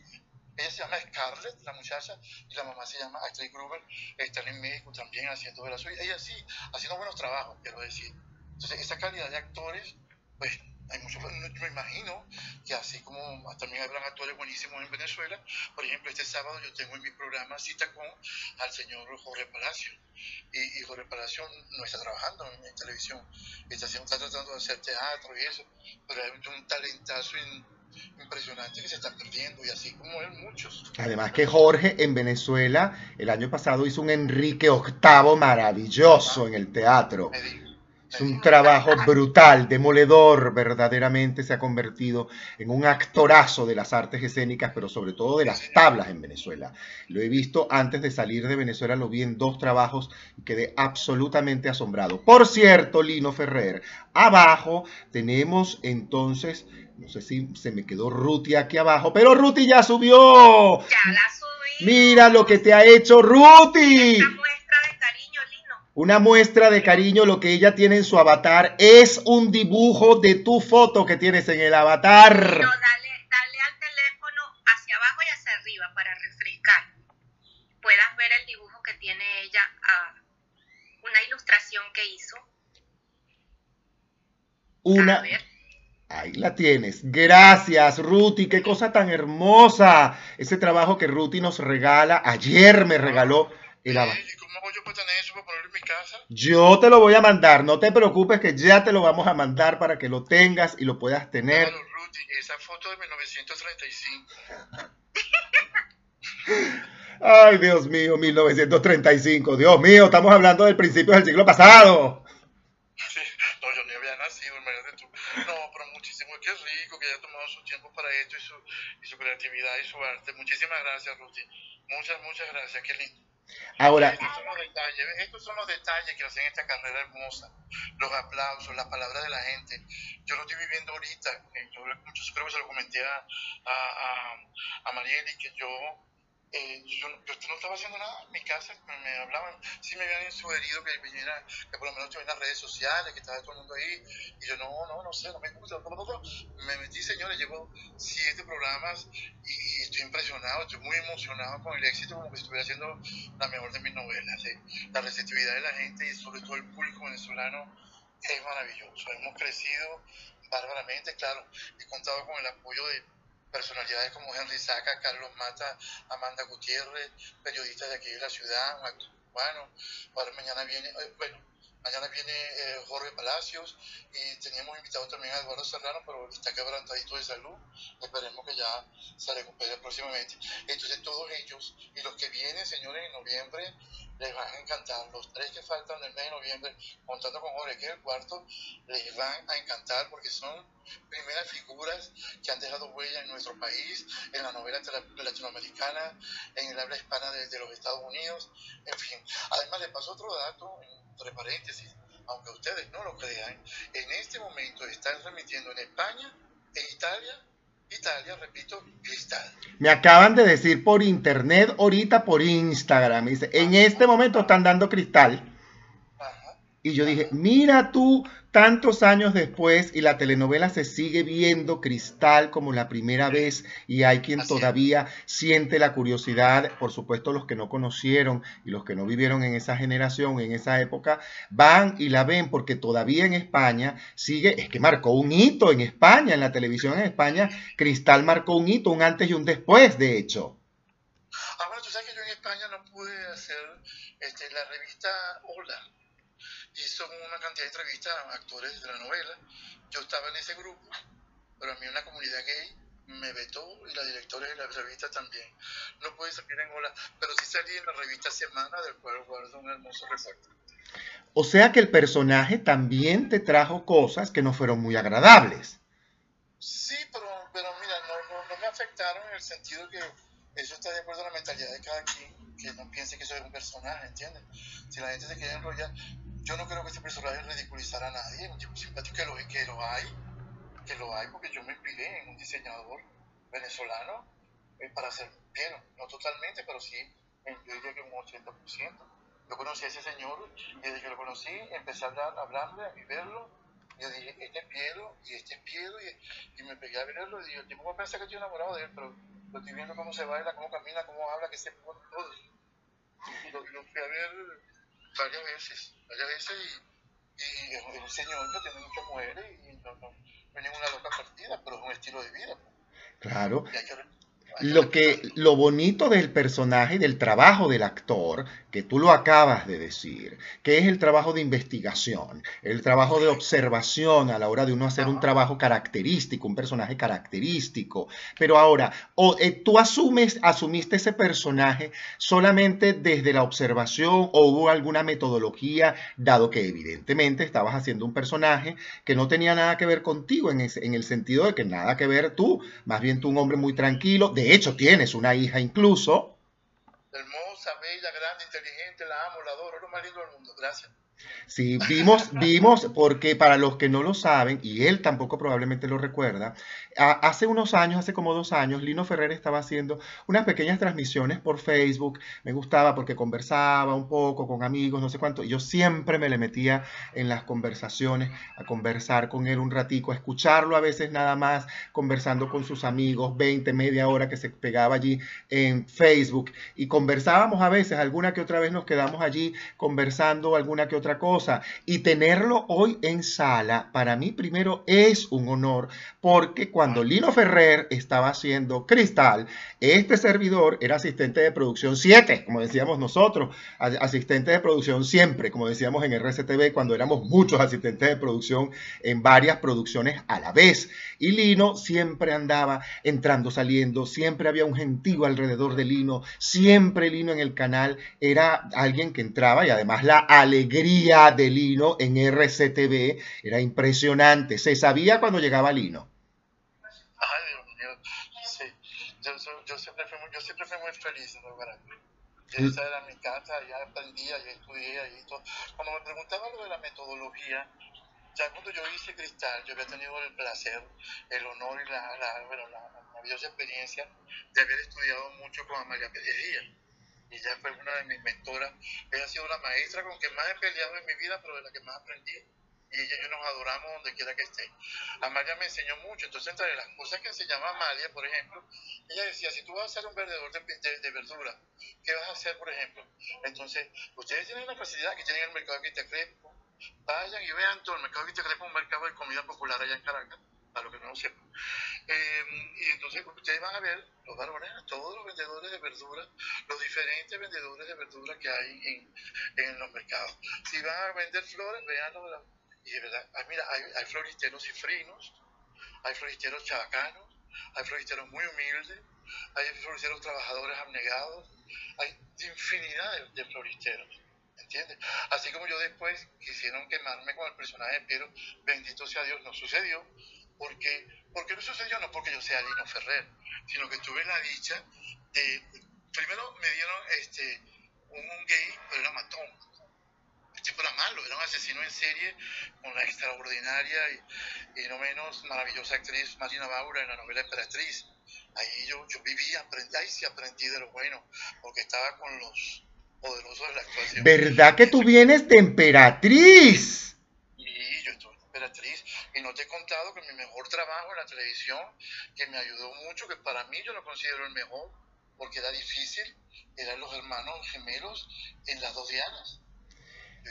ella se llama Scarlett, la muchacha, y la mamá se llama Astrid Gruber, están en México también haciendo de la suya, ella sí, haciendo buenos trabajos, quiero decir. Entonces, esa calidad de actores, pues hay muchos, me imagino que así como también habrán actores buenísimos en Venezuela, por ejemplo, este sábado yo tengo en mi programa cita con al señor Jorge Palacio, y, y Jorge Palacio no está trabajando en, en televisión, está, está tratando de hacer teatro y eso, pero hay un talentazo in, impresionante que se están perdiendo, y así como él, muchos. Además que Jorge en Venezuela el año pasado hizo un Enrique VIII maravilloso en el teatro. Me dijo, Es un trabajo brutal, demoledor, verdaderamente se ha convertido en un actorazo de las artes escénicas, pero sobre todo de las tablas en Venezuela. Lo he visto antes de salir de Venezuela, lo vi en dos trabajos y quedé absolutamente asombrado. Por cierto, Lino Ferrer, abajo tenemos entonces, no sé si se me quedó Ruti aquí abajo, pero Ruti ya subió. Ya la subí. Mira lo que te ha hecho Ruti. Esta muestra de cariño, Lino. Una muestra de cariño, lo que ella tiene en su avatar es un dibujo de tu foto que tienes en el avatar. No, dale, dale al teléfono hacia abajo y hacia arriba para refrescar. Puedas ver el dibujo que tiene ella, ah, una ilustración que hizo. A Una, ver. ahí la tienes. Gracias, Ruti. Qué cosa tan hermosa. Ese trabajo que Ruti nos regala. Ayer me regaló el avatar. ¿Y cómo hago yo para tener eso, para ponerlo en mi casa? Yo te lo voy a mandar. No te preocupes que ya te lo vamos a mandar para que lo tengas y lo puedas tener. Claro, Ruti, esa foto de 1935. [laughs] Ay, Dios mío, 1935. Dios mío, estamos hablando del principio del siglo pasado. Sí, no, yo ni había nacido, imagínate tú. No, pero muchísimo, qué rico que haya tomado su tiempo para esto y su, y su creatividad y su arte. Muchísimas gracias, Ruti. Muchas, muchas gracias, qué lindo. Ahora, Estos son los detalles, estos son los detalles que hacen esta carrera hermosa. Los aplausos, las palabras de la gente. Yo lo estoy viviendo ahorita. eh, Yo, yo creo que se lo comenté a, a, a Marieli que yo, eh, yo, yo no estaba haciendo nada en mi casa. Me, me hablaban, sí me habían sugerido que viniera, que por lo menos estuviera en las redes sociales, que estaba todo el mundo ahí. Y yo, no, no, no sé, no me gusta. Me metí, señores, llevo siete programas y estoy impresionado, estoy muy emocionado con el éxito, como que estuviera haciendo la mejor de mis novelas. ¿eh? La receptividad de la gente y sobre todo el público venezolano es maravilloso. Hemos crecido bárbaramente, claro. He contado con el apoyo de personalidades como Henry Saca, Carlos Mata, Amanda Gutiérrez, periodistas de aquí de la ciudad, actor cubano. Ahora mañana viene, eh, bueno, mañana viene eh, Jorge Palacios y teníamos invitado también a Eduardo Serrano, pero está quebrantadito de salud. Esperemos que ya se recupere próximamente. Entonces todos ellos y los que vienen, señores, en noviembre, les van a encantar. Los tres que faltan del mes de noviembre, contando con Jorge, que es el cuarto, les van a encantar porque son primeras figuras que han dejado huella en nuestro país, en la novela latinoamericana, en el habla hispana de, de los Estados Unidos, en fin. Además, les paso otro dato, entre paréntesis, aunque ustedes no lo crean, en este momento están remitiendo en España, en Italia, Italia, repito, cristal. me acaban de decir por internet, ahorita por Instagram. Dice, en este momento están dando cristal. Ajá. Y yo dije, mira tú, tantos años después y la telenovela se sigue viendo cristal como la primera vez y hay quien Así es. todavía siente la curiosidad, por supuesto los que no conocieron y los que no vivieron en esa generación, en esa época, van y la ven porque todavía en España sigue, es que marcó un hito en España, en la televisión en España, Cristal marcó un hito, un antes y un después, de hecho. Ah, bueno, tú sabes que yo en España no pude hacer este, la revista Hola hizo una cantidad de entrevistas a actores de la novela. Yo estaba en ese grupo, pero a mí una comunidad gay me vetó y la directora de la revista también. No pude salir en Hola, pero sí salí en la revista Semana, del cual guardo un hermoso recuerdo. O sea que el personaje también te trajo cosas que no fueron muy agradables. Sí, pero, pero mira, no, no, no me afectaron en el sentido que eso está de acuerdo a la mentalidad de cada quien, que no piense que soy un personaje, ¿entiendes? Si la gente se quiere enrollar, yo no creo que ese personaje ridiculizara a nadie, un tipo simpático que lo, que lo hay, que lo hay, porque yo me inspiré en un diseñador venezolano eh, para hacer piel, no totalmente, pero sí, yo diría que un 80%. Yo conocí a ese señor y desde que lo conocí empecé a hablar, a hablarle verlo. Y yo dije, este es Piero y este es Piero y, y me pegué a verlo y dije, va a pensar que estoy enamorado de él, pero lo estoy viendo cómo se baila, cómo camina, cómo habla, que se pone todo. Y lo, lo fui a ver varias veces, varias veces y, y un señor que tiene muchas mujeres y no, no, no es ninguna loca partida, pero es un estilo de vida. pues. Claro. Y hay que, hay Lo que lo bonito del personaje y del trabajo del actor, que tú lo acabas de decir, que es el trabajo de investigación, el trabajo de observación a la hora de uno hacer un trabajo característico, un personaje característico. Pero ahora, o, eh, tú asumes, asumiste ese personaje solamente desde la observación o hubo alguna metodología, dado que evidentemente estabas haciendo un personaje que no tenía nada que ver contigo en, ese- en el sentido de que nada que ver tú, más bien tú un hombre muy tranquilo, de hecho tienes una hija incluso. hermosa, bella, grande, inteligente, la amo, la adoro, es lo más lindo del mundo. Gracias. Sí, vimos, [laughs] vimos, porque para los que no lo saben, y él tampoco probablemente lo recuerda, hace unos años, hace como dos años, Lino Ferrer estaba haciendo unas pequeñas transmisiones por Facebook. Me gustaba porque conversaba un poco con amigos, no sé cuánto. Yo siempre me le metía en las conversaciones, a conversar con él un ratico, a escucharlo a veces nada más, conversando con sus amigos, 20, media hora que se pegaba allí en Facebook. Y conversábamos a veces, alguna que otra vez nos quedamos allí conversando alguna que otra cosa. Y tenerlo hoy en sala, para mí primero es un honor, porque cuando Lino Ferrer estaba haciendo Cristal, este servidor era asistente de producción 7, como decíamos nosotros, asistente de producción siempre, como decíamos en RCTV, cuando éramos muchos asistentes de producción en varias producciones a la vez. Y Lino siempre andaba entrando, saliendo, siempre había un gentío alrededor de Lino, siempre Lino en el canal era alguien que entraba y además la alegría de Lino en RCTV era impresionante. Se sabía cuando llegaba Lino. Ay, Dios mío. Sí. Yo, siempre fui muy, yo siempre fui muy feliz en Guaraní. Esa era mi casa, ya aprendía, ya estudié y todo. Cuando me preguntaban lo de la metodología, ya cuando yo hice Cristal, yo había tenido el placer, el honor y la, la, bueno, la, maravillosa experiencia de haber estudiado mucho con Amalia Pérez. Y ella fue una de mis mentoras. Ella ha sido la maestra con que más he peleado en mi vida, pero de la que más aprendí. Y ella y yo nos adoramos donde quiera que esté. Amalia me enseñó mucho. Entonces, entre las cosas que enseñaba Amalia, por ejemplo, ella decía, si tú vas a ser un vendedor de, de, de verdura, ¿qué vas a hacer, por ejemplo? Entonces, ustedes tienen la facilidad que tienen el mercado de Crespo. Vayan y vean todo. El mercado de Crespo es un mercado de comida popular allá en Caracas, para los que no lo sepan. Eh, y entonces ustedes van a ver los varones, todos los vendedores de verdura, los diferentes vendedores de verdura que hay en, en los mercados. Si van a vender flores, veanlo. Y de verdad, ah, mira, hay, hay floristeros cifrinos, hay floristeros chabacanos, hay floristeros muy humildes, hay floristeros trabajadores abnegados, hay infinidad de, de floristeros. ¿Entiendes? Así como yo después quisieron quemarme con el personaje de Piero, bendito sea Dios, no sucedió, porque, porque no sucedió no porque yo sea Lino Ferrer, sino que tuve la dicha de, primero me dieron este, un, un gay, pero era matón. El tipo era malo, era un asesino en serie con la extraordinaria y, y no menos maravillosa actriz Marina Baura en la novela Emperatriz. Ahí yo, yo viví, aprendí, ahí sí aprendí de lo bueno, porque estaba con los poderosos de la actuación. ¿Verdad que tú vienes de emperatriz? Y yo estuve en Emperatriz y no te he contado que mi mejor trabajo en la televisión, que me ayudó mucho, que para mí yo lo considero el mejor, porque era difícil, eran los hermanos gemelos en las dos Dianas.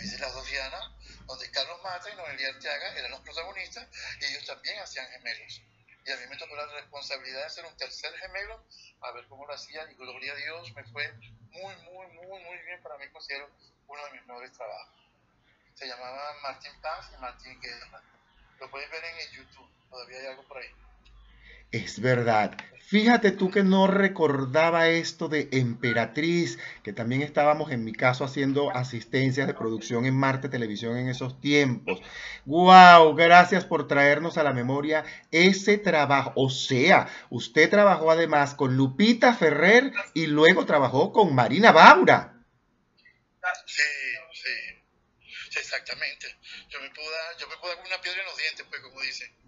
Yo las dos Dianas, donde Carlos Mata y Noelia Arteaga eran los protagonistas y ellos también hacían gemelos. y a mí me tocó la responsabilidad de hacer un tercer gemelo, a ver cómo lo hacía, y gloria a Dios, me fue muy, muy, muy, muy bien, para mí considero uno de mis mejores trabajos. Se llamaba Martín Paz y Martín Guerra. Lo puedes ver en YouTube, todavía hay algo por ahí. Es verdad. Fíjate tú que no recordaba esto de Emperatriz, que también estábamos en mi caso haciendo asistencias de producción en Marte Televisión en esos tiempos. ¡Wow! Gracias por traernos a la memoria ese trabajo. O sea, usted trabajó además con Lupita Ferrer y luego trabajó con Marina Baura. Sí, sí, sí exactamente. Yo me puedo dar, yo me puedo dar una piedra en los dientes, pues, como dicen.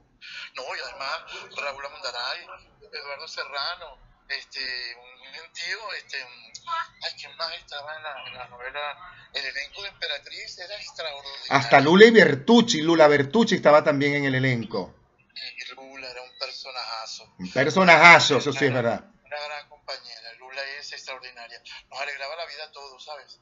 No, y además Raúl Amundaray, Eduardo Serrano, este, un gentío, este, ay, ¿quién más estaba en la, en la, novela? El elenco de Emperatriz era extraordinario. Hasta Lula y Bertucci, Lula Bertucci estaba también en el elenco. Y Lula era un personajazo. Un personajazo, eso sí es verdad. Una gran compañera, Lula es extraordinaria. Nos alegraba la vida a todos, ¿sabes?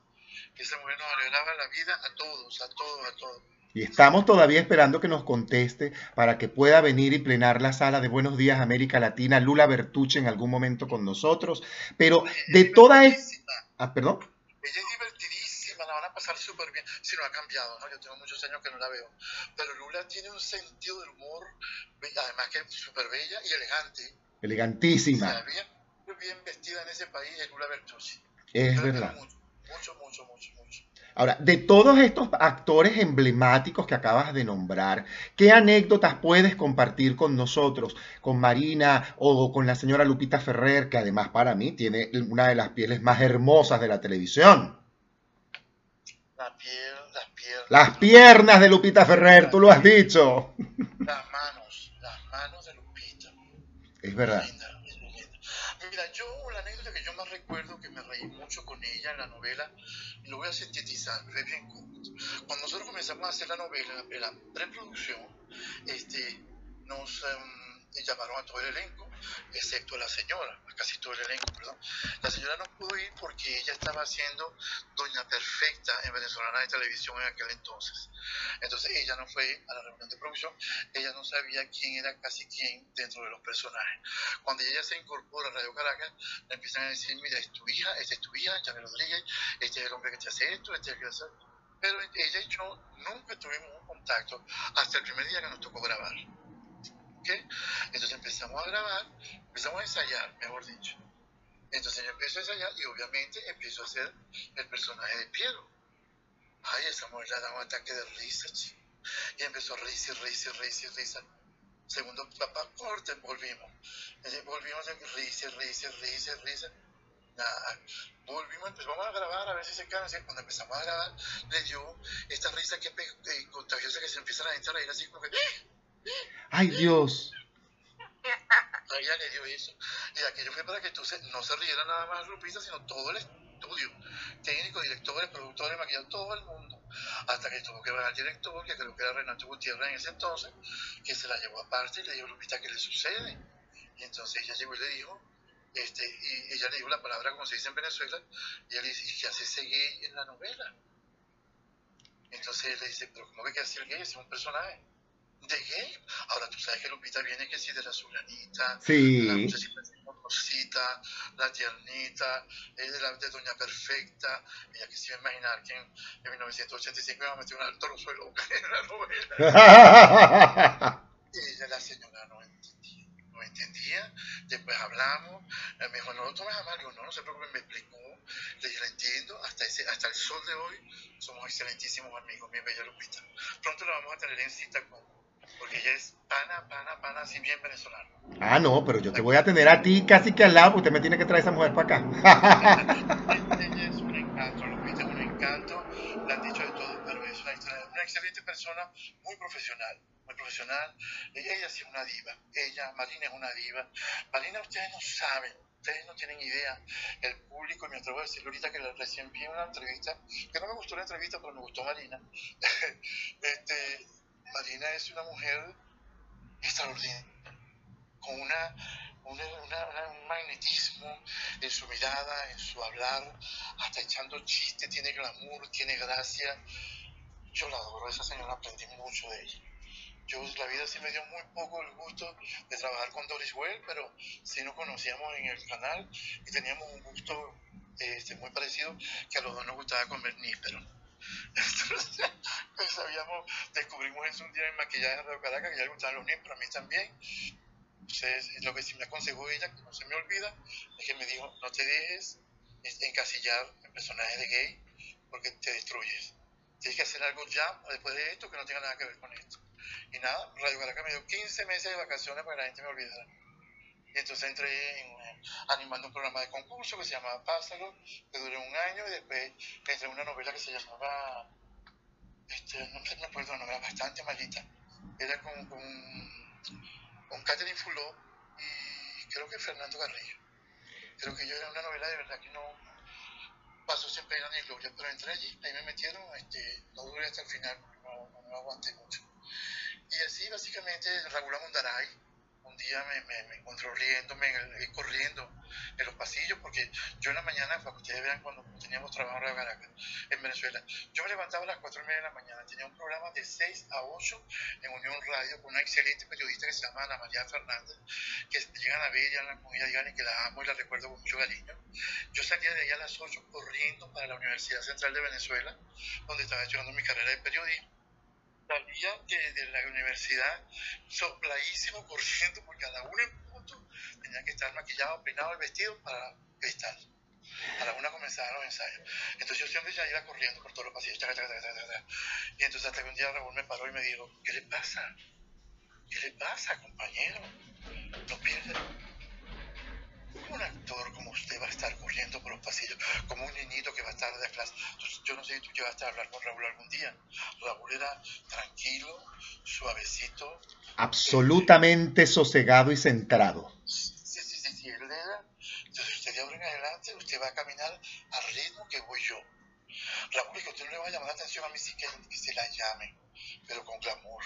Esa mujer nos alegraba la vida a todos, a todos, a todos. Y estamos todavía esperando que nos conteste para que pueda venir y plenar la sala de Buenos Días América Latina, Lula Bertucci en algún momento con nosotros. Pero de toda esta... Ah, perdón. Ella es divertidísima, la van a pasar súper bien. Si no ha cambiado, ¿no? Yo tengo muchos años que no la veo. Pero Lula tiene un sentido del humor, además que es súper bella y elegante. Elegantísima. O sea, bien, bien vestida en ese país es Lula Bertucci. Es verdad. Mucho, mucho, mucho, mucho, mucho. Ahora, de todos estos actores emblemáticos que acabas de nombrar, ¿qué anécdotas puedes compartir con nosotros, con Marina o con la señora Lupita Ferrer, que además para mí tiene una de las pieles más hermosas de la televisión? La piel, las piernas. Las piernas de Lupita Ferrer, tú lo has dicho. Las manos, las manos de Lupita. Es verdad. Mira, yo la anécdota que yo más recuerdo que me reí mucho con ella en la novela, lo voy a sintetizar, es bien corto. Cuando nosotros comenzamos a hacer la novela, la preproducción, este, nos um, llamaron a todo el elenco, excepto a la señora, a casi todo el elenco, perdón. La señora no pudo ir porque ella estaba haciendo Doña Perfecta en Venezolana de Televisión en aquel entonces. Entonces ella no fue a la reunión de producción, ella no sabía quién era casi quién dentro de los personajes. Cuando ella se incorpora a Radio Caracas, le empiezan a decir, mira, es tu hija, esta es tu hija, Javier Rodríguez, este es el hombre que te hace esto, este es el que hace Pero ella y yo nunca tuvimos un contacto hasta el primer día que nos tocó grabar. Entonces empezamos a grabar, empezamos a ensayar, mejor dicho. Entonces yo empiezo a ensayar y obviamente empiezo a hacer el personaje de Piero. Ay, esa mujer le da un ataque de risa, chico. Y empezó a reírse, reírse, reírse, risa. Segundo, papá, corte, volvimos. Entonces, volvimos a reírse, reírse, reírse, risa. Nada. Volvimos, empezamos a grabar a ver si se cansa. Cuando empezamos a grabar, le dio esta risa que eh, contagiosa que se empieza la gente a reír así como que. ¡Ay, Dios! Ella le dio eso. Y aquello fue para que tú no se riera nada más Lupita, sino todo el estudio. Técnicos, directores, productores, maquilladores, todo el mundo. Hasta que tuvo que ver al director, que creo que era Renato Gutiérrez en ese entonces, que se la llevó aparte y le dijo, Lupita, ¿qué le sucede? Y entonces ella llegó y le dijo, este, y ella le dijo la palabra como se dice en Venezuela, y le dice, ¿y qué hace ese gay en la novela? Entonces él le dice, pero ¿cómo que qué hace el gay? Es un personaje de gay. Ahora tú sabes que Lupita viene que sí de la Zulanita, Sí. la muchachita la tiernita, es de la de Doña Perfecta. Ella que se iba a imaginar que en, en 1985 iba a meter un alto de loca en la novela. [laughs] Ella, la señora, no entendía. No entendía. Después hablamos. eh, Me dijo, no lo tomes a mal. No, no se preocupe, me explicó. Le dije, la entiendo. Hasta, ese, hasta el sol de hoy somos excelentísimos amigos, mi bella Lupita. Pronto la vamos a tener en cita con, porque ella es pana, pana, pana, así bien venezolana. Ah, no, pero yo te voy a tener a ti casi que al lado, porque usted me tiene que traer esa mujer para acá. ella es un encanto, Lupita es un encanto, le han dicho de todo, pero es una, una excelente persona, muy profesional, muy profesional. Ella, ella sí es una diva, ella, Marina es una diva. Marina, ustedes no saben, ustedes no tienen idea, el público, y me atrevo a decirlo ahorita que recién vi una entrevista, que no me gustó la entrevista, pero me gustó Marina. [laughs] este, Marina es una mujer extraordinaria, con una, una, una, un magnetismo en su mirada, en su hablar, hasta echando chiste, tiene glamour, tiene gracia. Yo la adoro, esa señora aprendí mucho de ella. yo la vida sí me dio muy poco el gusto de trabajar con Doris Well, pero sí nos conocíamos en el canal y teníamos un gusto este, muy parecido que a los dos nos gustaba comer níspero. Entonces, [laughs] pues sabíamos, descubrimos eso un día en maquillaje en Radio Caracas, que ya le gustaban los nísperos, a mí también. Entonces, lo que sí me aconsejó ella, que no se me olvida, es que me dijo, no te dejes encasillar en personajes de gay, porque te destruyes. Tienes que hacer algo ya, después de esto, que no tenga nada que ver con esto. Y nada, Radio Caracas me dio 15 meses de vacaciones para que la gente me olvidara. Entonces entré en, eh, animando un programa de concurso que se llamaba Pásalo, que duró un año, y después entré en una novela que se llamaba, este, no me acuerdo, una novela bastante malita. Era con, con, con Catherine Fuló y creo que Fernando Garrillo. Creo que yo era una novela de verdad que no pasó sin pena ni gloria, pero entré allí, ahí me metieron, este, no duré hasta el final, no, no, no aguanté mucho. Y así básicamente Raúl Amundaray, un día me, me, me encontró riéndome, eh, corriendo en los pasillos, porque yo en la mañana, para que ustedes vean cuando teníamos trabajo en Caracas, en Venezuela, yo me levantaba a las 4 y media de la mañana, tenía un programa de 6 a 8 en Unión Radio con una excelente periodista que se llama Ana María Fernández, que llegan a ver hablan con ella, digan que la amo y la recuerdo con mucho cariño. Yo salía de ahí a las 8 corriendo para la Universidad Central de Venezuela, donde estaba estudiando mi carrera de periodismo salía de, de, la universidad sopladísimo, corriendo, porque a la una en punto tenía que estar maquillado, peinado el vestido para cristal. A la una comenzaban los ensayos. Entonces yo siempre ya iba corriendo por todos los pasillos. Y entonces hasta que un día Raúl me paró y me dijo, ¿qué le pasa? ¿Qué le pasa, compañero? No pierde un actor como usted va a estar corriendo por los pasillos, como un niñito que va a estar de clase. Entonces, yo no sé si tú llegaste a hablar con Raúl algún día. Raúl era tranquilo, suavecito. Absolutamente eh, sosegado y centrado. Sí, sí, sí, sí, él era. Entonces, usted de ahora en adelante, usted va a caminar al ritmo que voy yo. Raúl, que usted no le va a llamar la atención a mí, sí que, que se la llame, pero con glamour,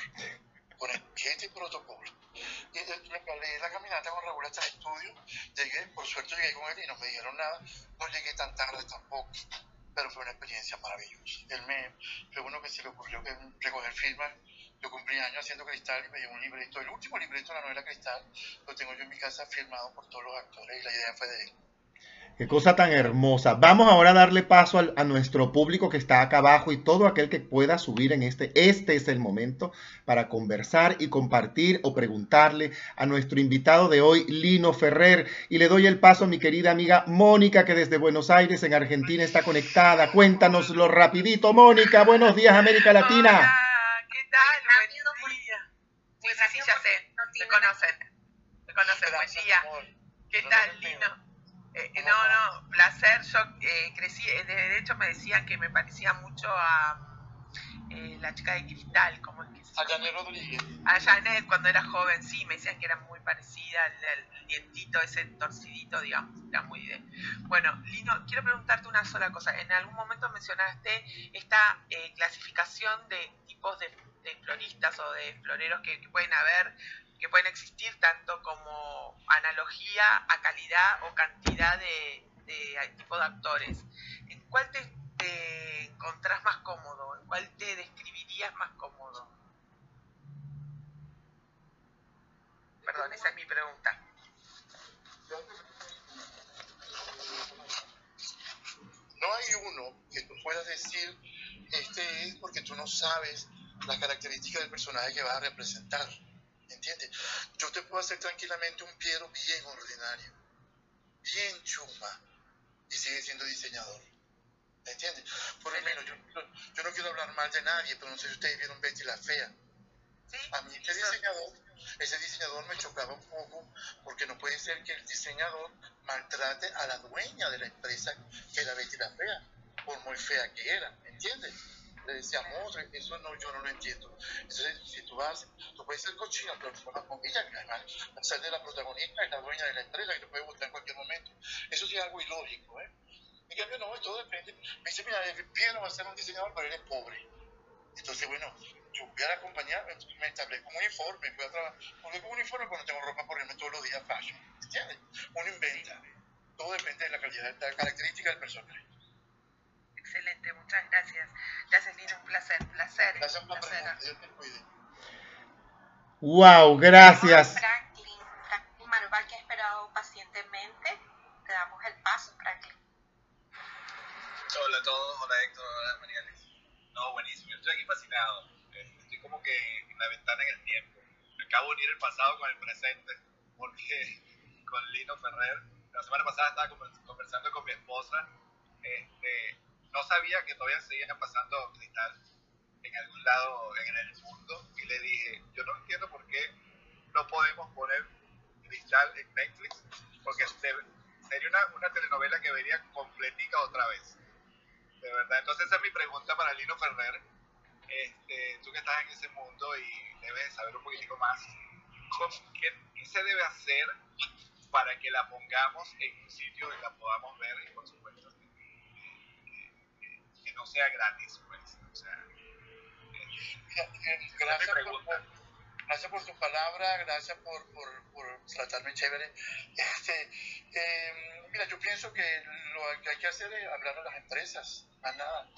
con etiqueta y protocolo. Y me leí la caminata con Raúl hasta el estudio, llegué, por suerte llegué con él y no me dijeron nada, no llegué tan tarde tampoco, pero fue una experiencia maravillosa. Él me, fue uno que se le ocurrió que recoger firmas, yo cumplí años haciendo cristal y me dio un libreto, el último libreto de la novela Cristal, lo tengo yo en mi casa firmado por todos los actores y la idea fue de él. Qué cosa tan hermosa. Vamos ahora a darle paso a, a, nuestro público que está acá abajo y todo aquel que pueda subir en este. Este es el momento para conversar y compartir o preguntarle a nuestro invitado de hoy, Lino Ferrer. Y le doy el paso a mi querida amiga Mónica, que desde Buenos Aires, en Argentina, está conectada. Cuéntanoslo rapidito, Mónica. Buenos días, América Latina. Hola, ¿qué tal? Buen día. Pues así ya sé, se conocen. Se conocen, buen día. ¿Qué tal, Lino? Eh, no, no, placer. Yo eh, crecí, de hecho me decían que me parecía mucho a eh, la chica de Cristal, como es que A Janet Rodríguez. A Janet cuando era joven, sí, me decían que era muy parecida al, al dientito, ese torcidito, digamos, era muy bien. Bueno, Lino, quiero preguntarte una sola cosa. En algún momento mencionaste esta eh, clasificación de tipos de, de, floristas o de floreros que, que pueden haber que pueden existir tanto como analogía a calidad o cantidad de, de tipo de actores. ¿En cuál te, te, encontrás más cómodo? ¿En cuál te describirías más cómodo? Perdón, esa es mi pregunta. No hay uno que tú puedas decir, este es porque tú no sabes las características del personaje que vas a representar. ¿Entiendes? Yo te puedo hacer tranquilamente un Piero bien ordinario, bien chuma, y sigue siendo diseñador. ¿Entiendes? Por lo menos, yo, yo, no quiero hablar mal de nadie, pero no sé si ustedes vieron Betty la Fea. ¿Sí? A mí ese diseñador, ese diseñador me chocaba un poco, porque no puede ser que el diseñador maltrate a la dueña de la empresa, que era Betty la Fea, por muy fea que era, ¿entiendes? Le decíamos, eso no, yo no lo entiendo. Entonces, si tú vas, tú puedes ser cochino, pero tú vas con ella, además la de la protagonista es la dueña de la empresa, que te puede gustar en cualquier momento. Eso sí es algo ilógico, ¿eh? En cambio, no, todo depende. Me dice, mira, Piero va a ser un diseñador, pero él es pobre. Entonces, bueno, yo voy a la compañía, me establezco un uniforme, voy a trabajar. Con un uniforme cuando tengo ropa por irme todos los días fashion, ¿entiendes? Uno inventa. Todo depende de la calidad, de la característica del personaje. Excelente, muchas gracias. Gracias, Lino, un placer, placer. Gracias por placer. Dios te cuide. Wow, gracias. Franklin, Franklin Manuel, que ha esperado pacientemente. Te damos el paso, Franklin. Hola a todos, hola Héctor, hola María No, buenísimo, yo estoy aquí fascinado. Estoy como que en la ventana en el tiempo. Acabo de unir el pasado con el presente, porque con Lino Ferrer, la semana pasada estaba convers- conversando con mi esposa, este, no sabía que todavía seguían pasando cristal en algún lado en el mundo, y le dije, yo no entiendo por qué no podemos poner cristal en Netflix, porque se- sería una, una telenovela que vería completica otra vez. De verdad, entonces esa es mi pregunta para Lino Ferrer. Este, tú que estás en ese mundo y debes de saber un poquitico más, ¿cómo- ¿qué, qué se debe hacer para que la pongamos en un sitio y la podamos ver y por supuesto que, que- que no sea gratis? Pues, o sea, Gracias por, gracias por tu palabra, gracias por, por, por tratarme chévere. [laughs] Este, eh, mira, yo pienso que lo que hay que hacer es hablar a las empresas, más nada.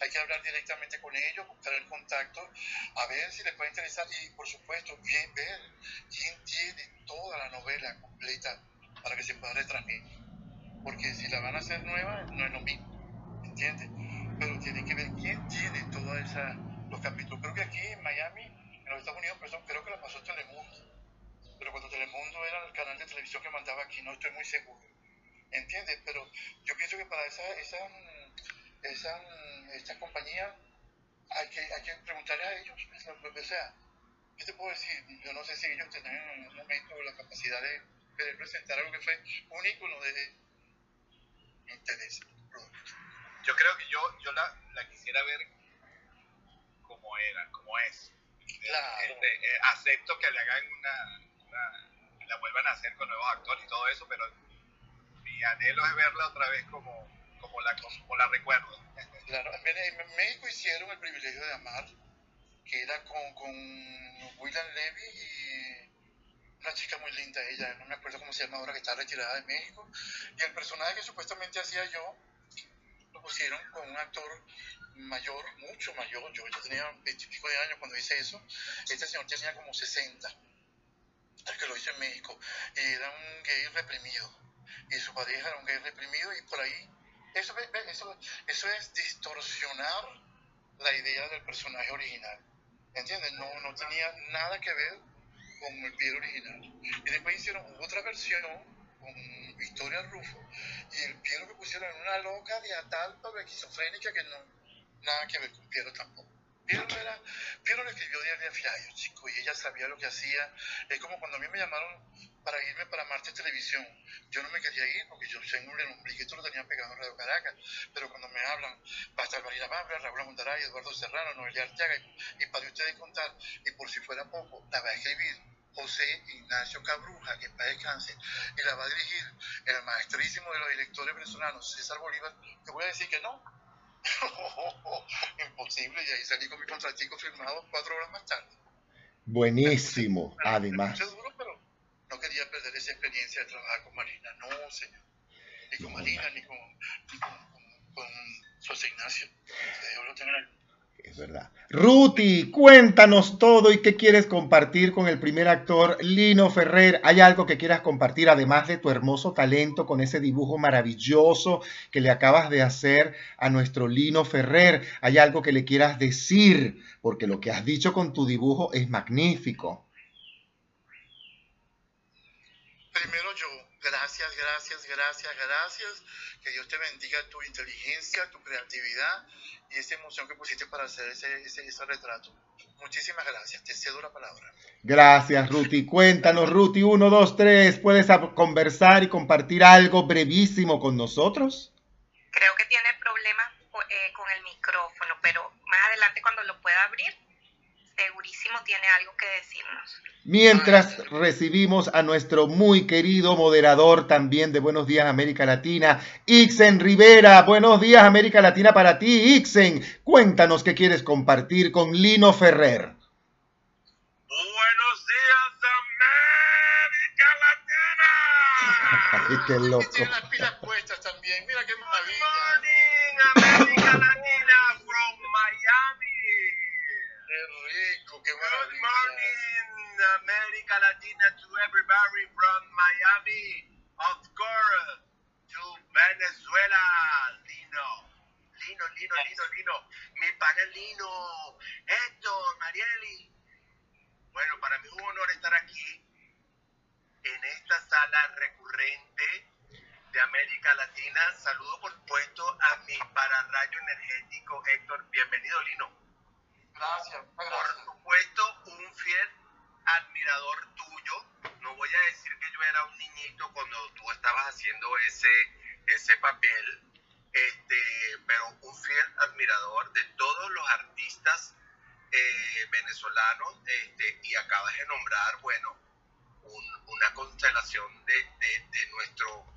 Hay que hablar directamente con ellos, buscar el contacto, a ver si les puede interesar y, por supuesto, bien, ver quién tiene toda la novela completa para que se pueda retransmitir. Porque si la van a hacer nueva, no es lo mismo, ¿entiendes? Pero tienen que ver quién tiene toda esa los capítulos. Creo que aquí en Miami, en los Estados Unidos, creo que la pasó Telemundo. Pero cuando Telemundo era el canal de televisión que mandaba aquí, no estoy muy seguro. ¿Entiendes? Pero yo pienso que para esa, esa, esa, esta compañía hay que, hay que preguntarle a ellos. es lo- O sea, ¿qué te puedo decir? Yo no sé si ellos tendrán en algún momento la capacidad de querer presentar algo que fue un ícono de interés. Yo creo que yo, yo la, la quisiera ver como era, como es. Claro. Este, eh, acepto que le hagan una, una- la vuelvan a hacer con nuevos actores y todo eso, pero mi anhelo es verla otra vez como, como, la, como la recuerdo. Claro, en México hicieron el privilegio de amar, que era con, con William Levy y una chica muy linda, ella, no me acuerdo cómo se llama ahora, que está retirada de México, y el personaje que supuestamente hacía yo, pusieron con un actor mayor, mucho mayor, yo ya tenía veintipico de años cuando hice eso, este señor tenía como 60, el que lo hizo en México, y era un gay reprimido, y su pareja era un gay reprimido, y por ahí, eso, eso, eso es distorsionar la idea del personaje original, ¿entiendes? No, no tenía nada que ver con el pie original. Y después hicieron otra versión con Victoria Rufo, y el Piero que pusieron en una loca de atal pero esquizofrénica que no, nada que ver con Piero tampoco. Piero, era, Piero le escribió Diario Fiallo, chico, y ella sabía lo que hacía. Es como cuando a mí me llamaron para irme para Marte Televisión. Yo no me quería ir porque yo tengo el ombliguito lo tenía pegado en Radio Caracas. Pero cuando me hablan, va a estar Marina Mambra, Raúl Amundaray, Eduardo Serrano, Noelia Arteaga, y, y para ustedes contar, y por si fuera poco, la va a escribir José Ignacio Cabruja, que paz descanse, y la va a dirigir el maestrísimo de los directores venezolanos, César Bolívar, te voy a decir que no. [laughs] Imposible, y ahí salí con mi contratico firmado cuatro horas más tarde. Buenísimo, además. Fue duro, pero no quería perder esa experiencia de trabajar con Marina, no, señor. Ni con Marina, ni con, ni con, con, con José Ignacio. Que Dios lo tenga en el- Es verdad. Ruti, cuéntanos todo y qué quieres compartir con el primer actor Lino Ferrer. ¿Hay algo que quieras compartir además de tu hermoso talento con ese dibujo maravilloso que le acabas de hacer a nuestro Lino Ferrer? ¿Hay algo que le quieras decir? Porque lo que has dicho con tu dibujo es magnífico. Primero yo, gracias, gracias, gracias, gracias. Que Dios te bendiga tu inteligencia, tu creatividad y esa emoción que pusiste para hacer ese, ese, ese retrato. Muchísimas gracias, te cedo la palabra. Gracias, Ruti. Cuéntanos, Ruti, uno, dos, tres. ¿Puedes conversar y compartir algo brevísimo con nosotros? Creo que tiene problemas eh, con el micrófono, pero más adelante cuando lo pueda abrir, segurísimo tiene algo que decirnos. Mientras recibimos a nuestro muy querido moderador también de Buenos Días América Latina, Ixen Rivera. Buenos días América Latina para ti, Ixen. Cuéntanos qué quieres compartir con Lino Ferrer. Buenos días, América Latina. [laughs] Ay, qué loco. tiene las pilas puestas también, mira qué Good maravilla. Good morning, America Latina to everybody from Miami, of course, to Venezuela, Lino. Lino, Lino, Lino, Lino. Mi pana Lino. Héctor, Marieli. Bueno, para mí es un honor estar aquí en esta sala recurrente de América Latina. Saludo por supuesto a mi pararrayo energético Héctor. Bienvenido, Lino. Gracias, Por supuesto, un fiel admirador tuyo. No voy a decir que yo era un niñito cuando tú estabas haciendo ese, ese papel, este, pero un fiel admirador de todos los artistas eh, venezolanos este, y acabas de nombrar, bueno, un- una constelación de, de- de nuestro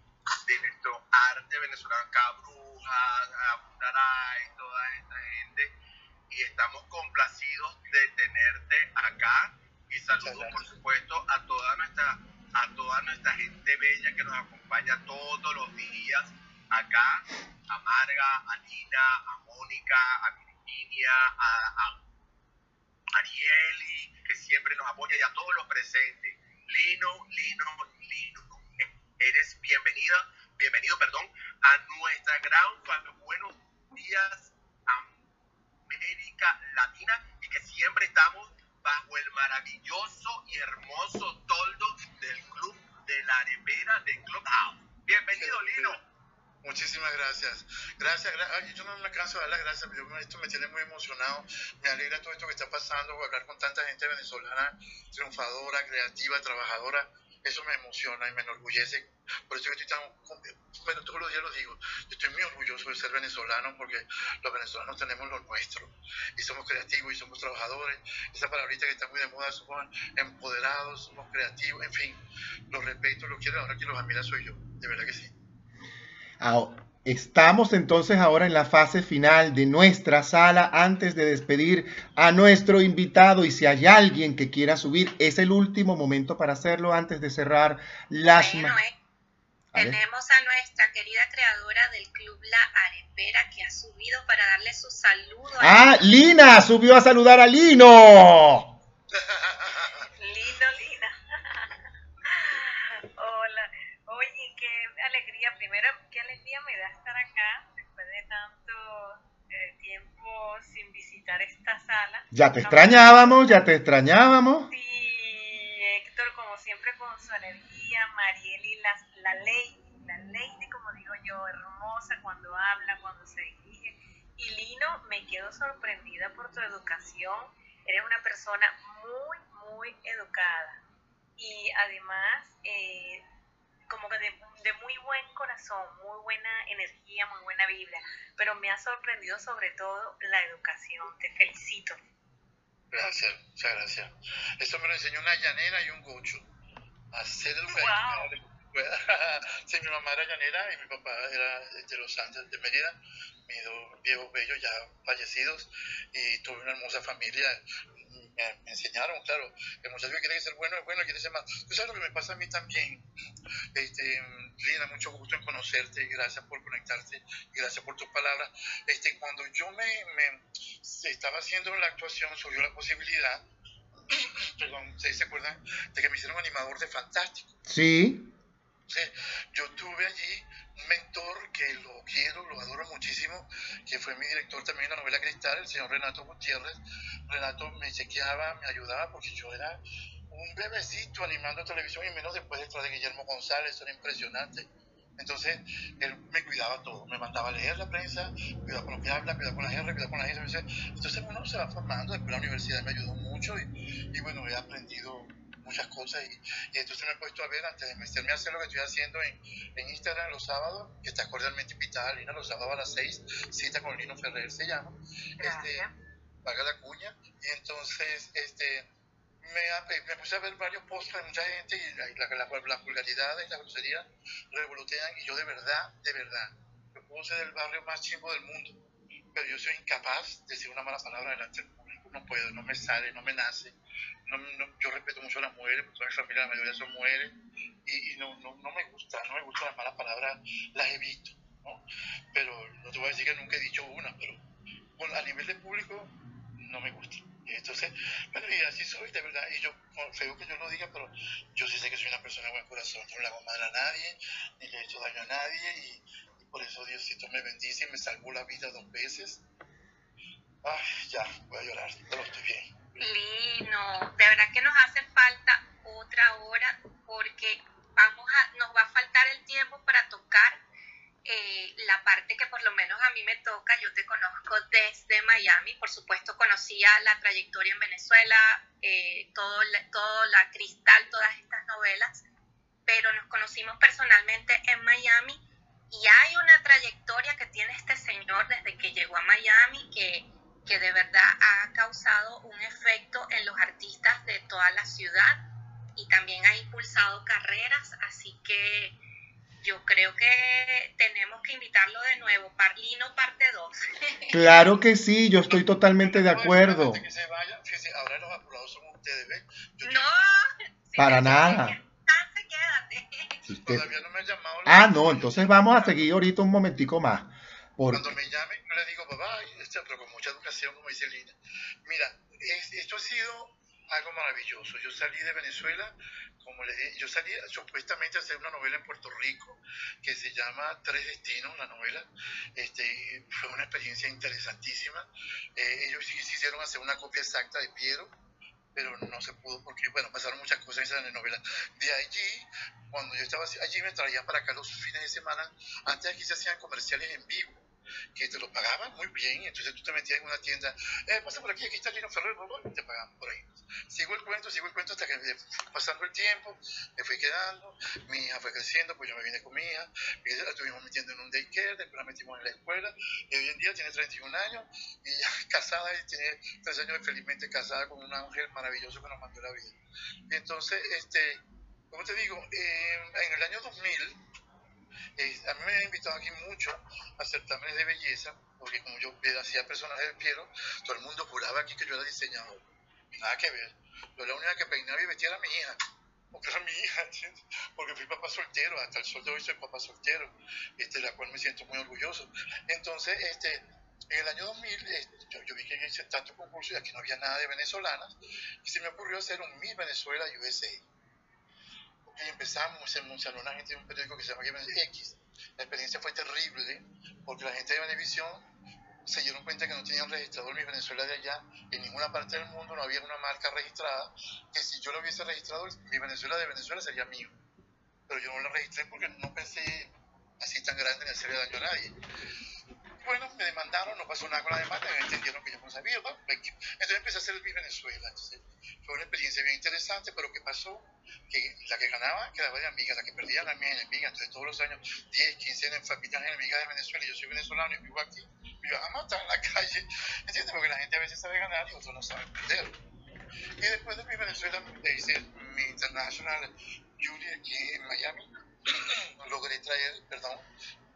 de nuestro arte venezolano, acá Brujas, Abundaray, gente, y estamos complacidos de tenerte acá y saludo Muchas por supuesto a toda nuestra a toda nuestra gente bella que nos acompaña todos los días acá, a Marga, a Nina, a Mónica, a Virginia, a, a Arieli, que siempre nos apoya, y a todos los presentes. Lino, Lino, Lino, eres bienvenida, bienvenido, perdón, a nuestra gran familia. Buenos días, América Latina, y que siempre estamos bajo el maravilloso y hermoso toldo del Club de la Arepera de Clubhouse. Bienvenido, Lino. Muchísimas gracias. Gracias, gra- ay, yo no me canso de dar las gracias, pero esto me tiene muy emocionado. Me alegra todo esto que está pasando, hablar con tanta gente venezolana, triunfadora, creativa, trabajadora. Eso me emociona y me enorgullece. Por eso que estoy tan, bueno, todos los días lo digo, yo estoy muy orgulloso de ser venezolano porque los venezolanos tenemos lo nuestro y somos creativos y somos trabajadores. Esa palabrita que está muy de moda, somos empoderados, somos creativos, en fin, los respeto, los quiero, ahora quien los admira soy yo, de verdad que sí. Ahora, Estamos entonces ahora en la fase final de nuestra sala antes de despedir a nuestro invitado. Y si hay alguien que quiera subir, es el último momento para hacerlo antes de cerrar las... Bueno, eh, tenemos a nuestra querida creadora del club La Arepera que ha subido para darle su saludo a Ah, Lina subió a saludar a Lino. [laughs] Lindo, Lina. Hola. Oye, qué alegría. Primero, qué alegría me da estar acá después de tanto eh, tiempo sin visitar esta sala. Ya te extrañábamos, ya te extrañábamos. Sí, Héctor, como siempre, con su energía. Marieli, la, la ley, la lady, como digo yo, hermosa cuando habla, cuando se dirige. Y Lino, me quedo sorprendida por tu educación. Eres una persona muy, muy educada. Y además, eh, como que de, de muy buen corazón, muy buena energía, muy buena vibra. Pero me ha sorprendido sobre todo la educación. Te felicito. Gracias, muchas gracias. Eso me lo enseñó una llanera y un gocho. A ser educador. [laughs] Sí, mi mamá era llanera y mi papá era de los Andes de Mérida, mis dos viejos bellos ya fallecidos y tuve una hermosa familia. Me, me enseñaron, claro, el muchacho que quiere ser bueno es bueno, quiere ser más. Tú sabes lo que me pasa a mí también. Este, Lina, mucho gusto en conocerte, gracias por conectarte gracias por tus palabras. Este, cuando yo me, me estaba haciendo la actuación, surgió la posibilidad, [clears throat] perdón, ¿ustedes se acuerdan de que me hicieron animador de Fantástico? Sí. Entonces, yo tuve allí un mentor que lo quiero, lo adoro muchísimo, que fue mi director también de la novela Cristal, el señor Renato Gutiérrez. Renato me chequeaba, me ayudaba, porque yo era un bebecito animando televisión y menos después detrás de Guillermo González, era impresionante. Entonces, él me cuidaba todo, me mandaba a leer la prensa, cuidaba con lo que habla, cuidaba con la R, cuidaba con la S. Entonces, uno se va formando, después la universidad me ayudó mucho y, y bueno, he aprendido muchas cosas y, y entonces me he puesto a ver antes de meterme a hacer lo que estoy haciendo en, en Instagram los sábados, que está cordialmente invitada Lina, los sábados a las 6, cita con Lino Ferrer se llama, este, Gracias. paga la cuña, y entonces este, me, me puse a ver varios posts de mucha gente y la, la, la, la vulgaridad y la grosería revolotean y yo de verdad, de verdad, yo puedo ser del barrio más chimbo del mundo, pero yo soy incapaz de decir una mala palabra delante del público, no puedo, no me sale, no me nace, no, no- yo respeto mucho a las mujeres, porque toda mi familia, la mayoría son mujeres, y, y no, no, no me gusta, no me gustan las malas palabras, las evito, ¿no? Pero no te voy a decir que nunca he dicho una, pero bueno, a nivel de público no me gusta. Entonces, bueno, y así soy, de verdad. Y yo, feo que yo lo diga, pero yo sí sé que soy una persona de buen corazón. No le hago mal a nadie, ni le he hecho daño a nadie. Y, por eso Diosito me bendice y me salvó la vida dos veces. Ay, ya, voy a llorar, pero estoy bien. Lino, de verdad que nos hace falta otra hora porque vamos a, nos va a faltar el tiempo para tocar eh, la parte que por lo menos a mí me toca, yo te conozco desde Miami, por supuesto conocía la trayectoria en Venezuela, eh, todo, todo la cristal, todas estas novelas, pero nos conocimos personalmente en Miami y hay una trayectoria que tiene este señor desde que llegó a Miami que, que de verdad ha causado un efecto en los artistas de toda la ciudad y también ha impulsado carreras, así que yo creo que tenemos que invitarlo de nuevo, Parlino parte 2. [laughs] Claro que sí, yo estoy totalmente de acuerdo. Que se vaya, fíjese, ahora los apurados son ustedes, ¿ven? Yo No, Para nada. Quédate. Si usted- Todavía no me han llamado. la- Ah, no, entonces vamos a seguir ahorita un momentico más. Porque Cuando me llamen, yo le digo bye, este, pero con mucha educación, como dice Lina. Mira, es- esto ha sido algo maravilloso. Yo salí de Venezuela, como le dije, yo salí supuestamente a hacer una novela en Puerto Rico que se llama Tres Destinos, la novela. Este, fue una experiencia interesantísima. Eh, ellos quisieron hacer una copia exacta de Piero, pero no se pudo porque, bueno, pasaron muchas cosas en la novela. De allí, cuando yo estaba allí, me traían para acá los fines de semana. Antes aquí se hacían comerciales en vivo que te lo pagaban muy bien, entonces tú te metías en una tienda, eh, pasa por aquí, aquí está Lino Ferrer, y te pagaban por ahí. Sigo el cuento, sigo el cuento hasta que fue pasando el tiempo, me fui quedando, mi hija fue creciendo, pues yo me vine con mi hija, la estuvimos metiendo en un daycare, después la metimos en la escuela, y hoy en día tiene 31 años, y ya [laughs] casada, y tiene 3 años felizmente casada con un ángel maravilloso que nos mandó la vida. Entonces, este, como te digo, eh, en el año 2000, eh, a mí me han invitado aquí mucho a certámenes de belleza, porque como yo eh, hacía personajes de Piero, todo el mundo juraba aquí que yo era diseñador. Nada que ver. Yo la única que peinaba y vestía era mi hija, porque era mi hija, ¿entiendes? Porque fui papá soltero, hasta el sol de hoy soy papá soltero, este, la cual me siento muy orgulloso. Entonces, este, en el año 2000, eh, yo, vi que hice tantos concursos y aquí no había nada de venezolanas, y se me ocurrió hacer un Miss Venezuela USA y empezamos un salón, una gente de un periódico que se llama X. La experiencia fue terrible porque la gente de Venevisión se dieron cuenta que no tenían registrador mi Venezuela de allá. En ninguna parte del mundo no había una marca registrada que si yo lo hubiese registrado, mi Venezuela de Venezuela sería mío. Pero yo no la registré porque no pensé así tan grande en hacerle daño a nadie. Bueno, me demandaron, no pasó nada con la demanda, entendieron que yo no sabía. ¿no? Entonces empecé a hacer el mi Venezuela. Entonces, fue una experiencia bien interesante, pero ¿qué pasó? Que la que ganaba quedaba de amiga, la que perdía la mía enemiga. Entonces todos los años, 10, 15 familias enemigas de Venezuela, yo soy venezolano y vivo aquí, me iban a matar en la [laughs] calle, ¿entiendes? Porque la gente a veces sabe ganar y otros no saben perder. Y después de mi Venezuela, hice mi International Jury aquí en Miami, logré traer, perdón,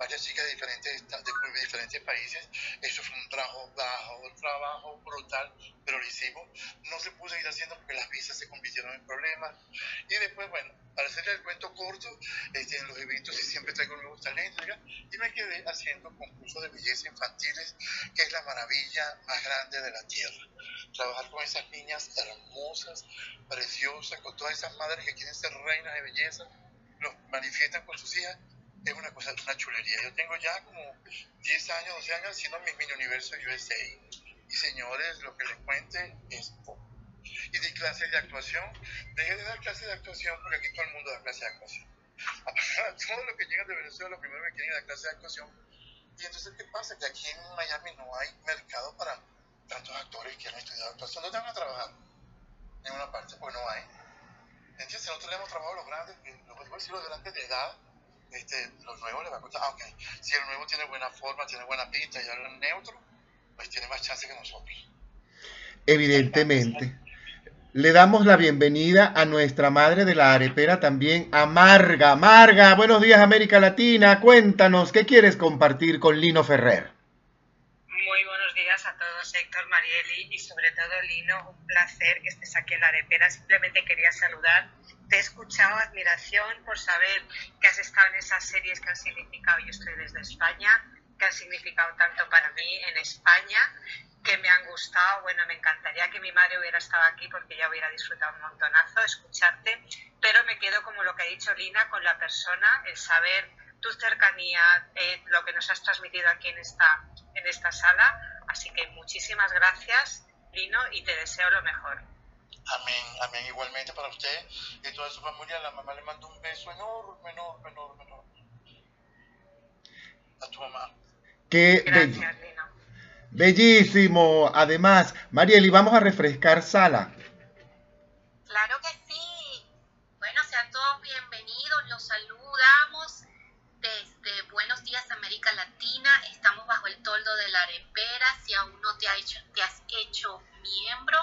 varias chicas de diferentes, de, diferentes países. Eso fue un trabajo bajo, un trabajo brutal, pero lo hicimos. No se pudo ir haciendo porque las visas se convirtieron en problemas. Y después, bueno, para hacerle el cuento corto, este, en los eventos siempre traigo nuevos talentos, y me quedé haciendo concursos de belleza infantiles, que es la maravilla más grande de la tierra. Trabajar con esas niñas hermosas, preciosas, con todas esas madres que quieren ser reinas de belleza, los manifiestan con sus hijas es una cosa, una chulería. Yo tengo ya como 10 años, 12 años haciendo mis mini universos USA. Y señores, lo que les cuente es poco. Y di clases de actuación. Dejé de dar clases de actuación porque aquí todo el mundo da clases de actuación. [laughs] Todos los que llegan de Venezuela, lo primero que quieren dar clases de actuación. Y entonces, ¿qué pasa? Que aquí en Miami no hay mercado para tantos actores que han estudiado actuación. ¿Dónde van a trabajar? En una parte, pues no hay. ¿Entiendes? Nosotros le hemos trabajado los grandes, voy a decir los grandes de edad, este, los nuevos les va a costar, ah, ok, si el nuevo tiene buena forma, tiene buena pinta y es neutro, pues tiene más chance que nosotros. Evidentemente. Le damos la bienvenida a nuestra madre de la arepera también, a Marga. Marga, buenos días América Latina. Cuéntanos, ¿qué quieres compartir con Lino Ferrer? Muy buenos días a todos, Héctor, Marieli y sobre todo Lino. Un placer que estés aquí en la arepera. Simplemente quería saludar te he escuchado admiración por saber que has estado en esas series que han significado, yo estoy desde España, que han significado tanto para mí en España que me han gustado. Bueno, me encantaría que mi madre hubiera estado aquí porque ya hubiera disfrutado un montonazo escucharte, pero me quedo como lo que ha dicho Lina con la persona, el saber tu cercanía, eh, lo que nos has transmitido aquí en esta, en esta sala. Así que muchísimas gracias, Lino, y te deseo lo mejor. Amén, amén. Igualmente para usted y toda su familia, la mamá le manda un beso enorme, enorme, enorme, enorme. A tu mamá. Qué bello. Gracias, Lino. Bellísimo. Además, Marieli, vamos a refrescar sala. Claro que sí. Bueno, sean todos bienvenidos. Los saludamos desde Buenos Días América Latina. Estamos bajo el toldo de la arepera. Si aún no te, ha hecho, te has hecho miembro,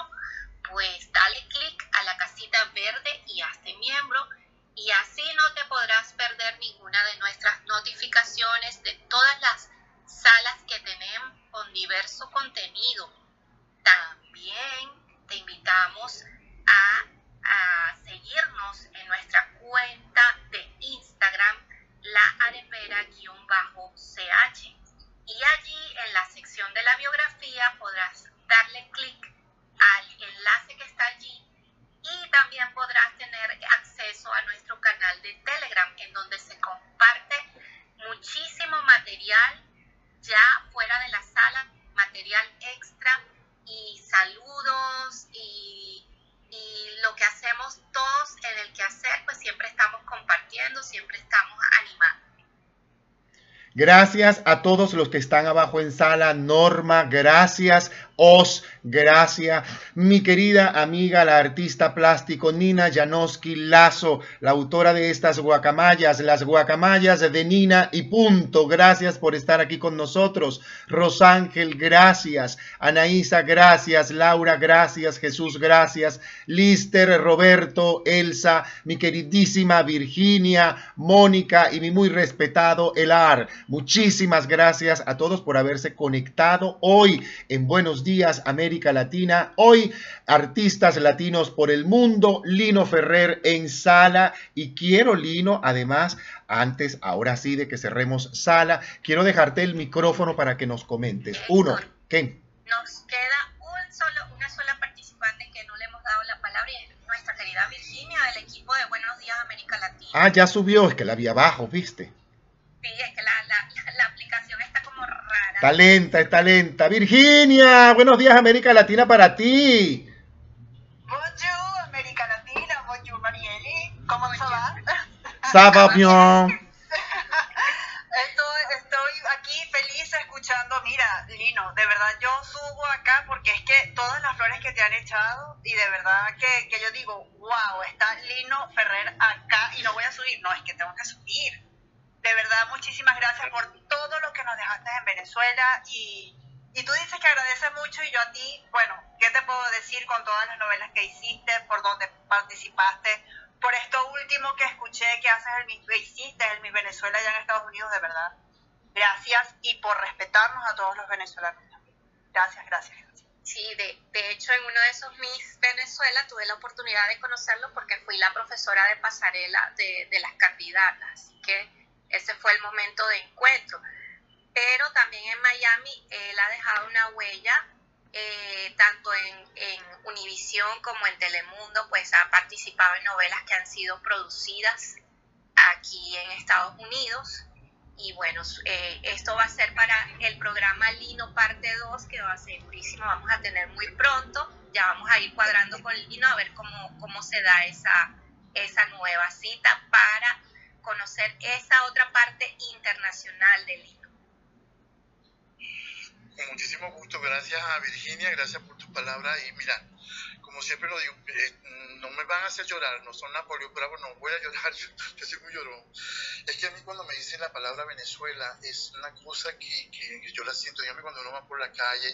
pues dale clic a la casita verde y hazte miembro. Y así no te podrás perder ninguna de nuestras notificaciones de todas las salas que tenemos con diverso contenido. También te invitamos a, a seguirnos en nuestra cuenta de Instagram, la arepera-ch. Y allí en la sección de la biografía podrás darle clic enlace que está allí y también podrás tener acceso a nuestro canal de Telegram en donde se comparte muchísimo material ya fuera de la sala, material extra y saludos y, y lo que hacemos todos en el quehacer, pues siempre estamos compartiendo, siempre estamos animando. Gracias a todos los que están abajo en sala. Norma, gracias. Os, gracias. Mi querida amiga, la artista plástico Nina Janowski Lazo, la autora de estas guacamayas, las guacamayas de Nina y punto. Gracias por estar aquí con nosotros. Rosángel, gracias. Anaísa, gracias. Laura, gracias. Jesús, gracias. Lister, Roberto, Elsa, mi queridísima Virginia, Mónica y mi muy respetado Elar. Muchísimas gracias a todos por haberse conectado hoy en Buenos Días América Latina. Hoy artistas latinos por el mundo, Lino Ferrer en sala y quiero Lino, además, antes, ahora sí de que cerremos sala, quiero dejarte el micrófono para que nos comentes. Uno, ¿qué? Nos queda un solo, una sola participante que no le hemos dado la palabra y es nuestra querida Virginia del equipo de Buenos Días América Latina. Ah, ya subió, es que la vi abajo, ¿viste? Sí, es que la aplicación está como rara. Está lenta, está lenta. Virginia, buenos días América Latina para ti. Bonjour, América Latina. Bonjour, Marieli. ¿Cómo se va? Ça va bien. Estoy, estoy aquí feliz escuchando. Mira, Lino, de verdad yo subo acá porque es que todas las flores que te han echado y de verdad que, que yo digo, wow, está Lino Ferrer acá y no voy a subir. No, es que tengo que subir. De verdad, muchísimas gracias por todo lo que nos dejaste en Venezuela y, y tú dices que agradeces mucho y yo a ti, bueno, ¿qué te puedo decir con todas las novelas que hiciste, por donde participaste, por esto último que escuché que haces el que hiciste el Miss Venezuela allá en Estados Unidos, de verdad? Gracias y por respetarnos a todos los venezolanos también. Gracias, gracias, gracias. Sí, de, de hecho en uno de esos Miss Venezuela tuve la oportunidad de conocerlo porque fui la profesora de pasarela de, de las candidatas, así que ese fue el momento de encuentro. Pero también en Miami él ha dejado una huella, eh, tanto en, en Univisión como en Telemundo, pues ha participado en novelas que han sido producidas aquí en Estados Unidos. Y bueno, eh, esto va a ser para el programa Lino parte 2, que va a ser durísimo, vamos a tener muy pronto. Ya vamos a ir cuadrando con Lino a ver cómo, cómo se da esa, esa nueva cita para conocer esa otra parte internacional del Lino. Con muchísimo gusto, gracias a Virginia, gracias por tus palabras y mira, como siempre lo digo, eh, no me van a hacer llorar, no son Napoleón Bravo, no voy a llorar, [laughs] yo, yo soy muy llorón. Es que a mí cuando me dicen la palabra Venezuela es una cosa que, que yo la siento, dígame cuando uno va por la calle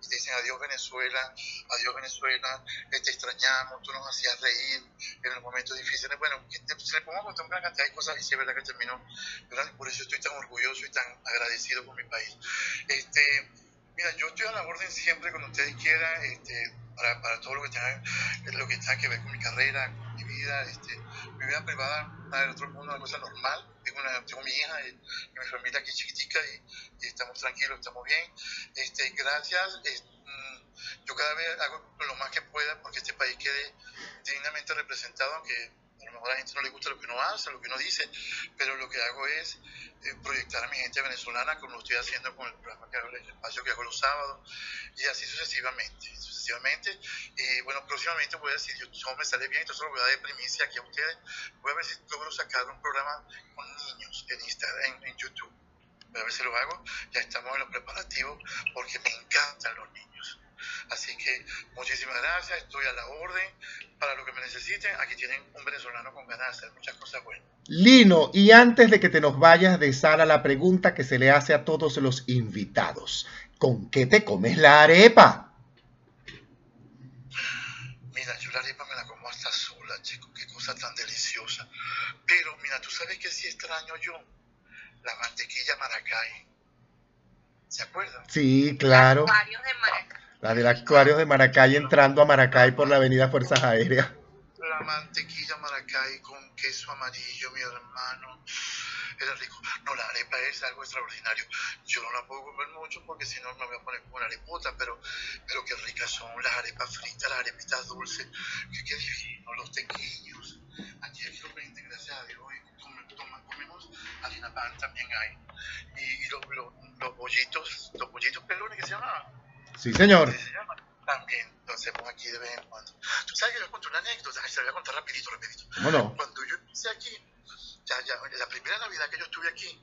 y te dicen adiós Venezuela, adiós Venezuela, eh, te extrañamos, tú nos hacías reír en los momentos difíciles, bueno, te- se le pongo a contar una cantidad de cosas y sí es verdad que terminó, ¿verdad? por eso estoy tan orgulloso y tan agradecido con mi país. Este, Mira, yo estoy a la orden siempre cuando ustedes quieran, este, para, para todo lo que tenga, lo que tenga que ver con mi carrera, con mi vida, este, mi vida privada, nada del otro mundo, una cosa normal. Tengo, una, tengo mi hija y, mi familia aquí chiquitica y, estamos tranquilos, estamos bien. Este, gracias. es- yo cada vez hago lo más que pueda porque este país quede dignamente representado, aunque mejor a la gente no le gusta lo que uno hace, lo que uno dice, pero lo que hago es eh, proyectar a mi gente venezolana como lo estoy haciendo con el programa que hago, el espacio que hago los sábados y así sucesivamente, sucesivamente. Y bueno, próximamente voy a decir, yo me sale bien, entonces lo voy a dar de primicia aquí a ustedes. Voy a ver si logro sacar un programa con niños en Instagram, en, YouTube. Voy a ver si lo hago. Ya estamos en los preparativos porque me encantan los niños. Así que muchísimas gracias, estoy a la orden para lo que me necesiten. Aquí tienen un venezolano con ganas de hacer muchas cosas buenas. Lino, y antes de que te nos vayas de sala, la pregunta que se le hace a todos los invitados. ¿Con qué te comes la arepa? Mira, yo la arepa me la como hasta sola, chico, qué cosa tan deliciosa. Pero mira, tú sabes que sí extraño yo la mantequilla maracay. ¿Se acuerdan? Sí, claro. Varios de Maracay. La del actuario de Maracay entrando a Maracay por la avenida Fuerzas Aéreas. La mantequilla maracay con queso amarillo, mi hermano. Era rico. No, la arepa es algo extraordinario. Yo no la puedo comer mucho porque si no me voy a poner como una arepota, pero, pero qué ricas son las arepas fritas, las arepitas dulces. Qué, qué divino, los tequillos. Aquí aquí lo gracias a Dios. Toma- comemos harina pan también hay. Y, y los, los, los bollitos, los bollitos pelones que se llamaban. Sí, señor. ¿Cómo se llama? También lo hacemos aquí de vez en cuando. Tú sabes que yo conté una anécdota, Ay, se la voy a contar rapidito, rapidito. ¿Cómo no? Cuando yo empecé aquí, ya, ya, la primera Navidad que yo estuve aquí,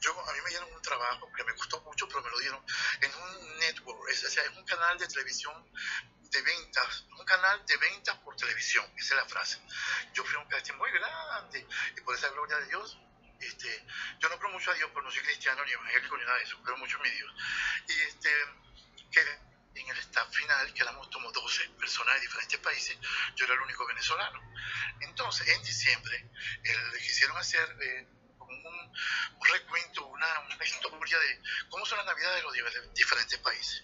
yo, a mí me dieron un trabajo que me costó mucho, pero me lo dieron en un network, es, o sea, es un canal de televisión de ventas, un canal de ventas por televisión, esa es la frase. Yo fui a un casting muy grande y por esa gloria de Dios, este, yo no creo mucho a Dios, pero no soy cristiano ni evangélico ni nada de eso, creo mucho en mi Dios. Y este, quedé en el staff final, que éramos como 12 personas de diferentes países, yo era el único venezolano. Entonces, en diciembre, el, quisieron hacer eh, un, recuento, una, historia de cómo son las navidades de los diferentes países.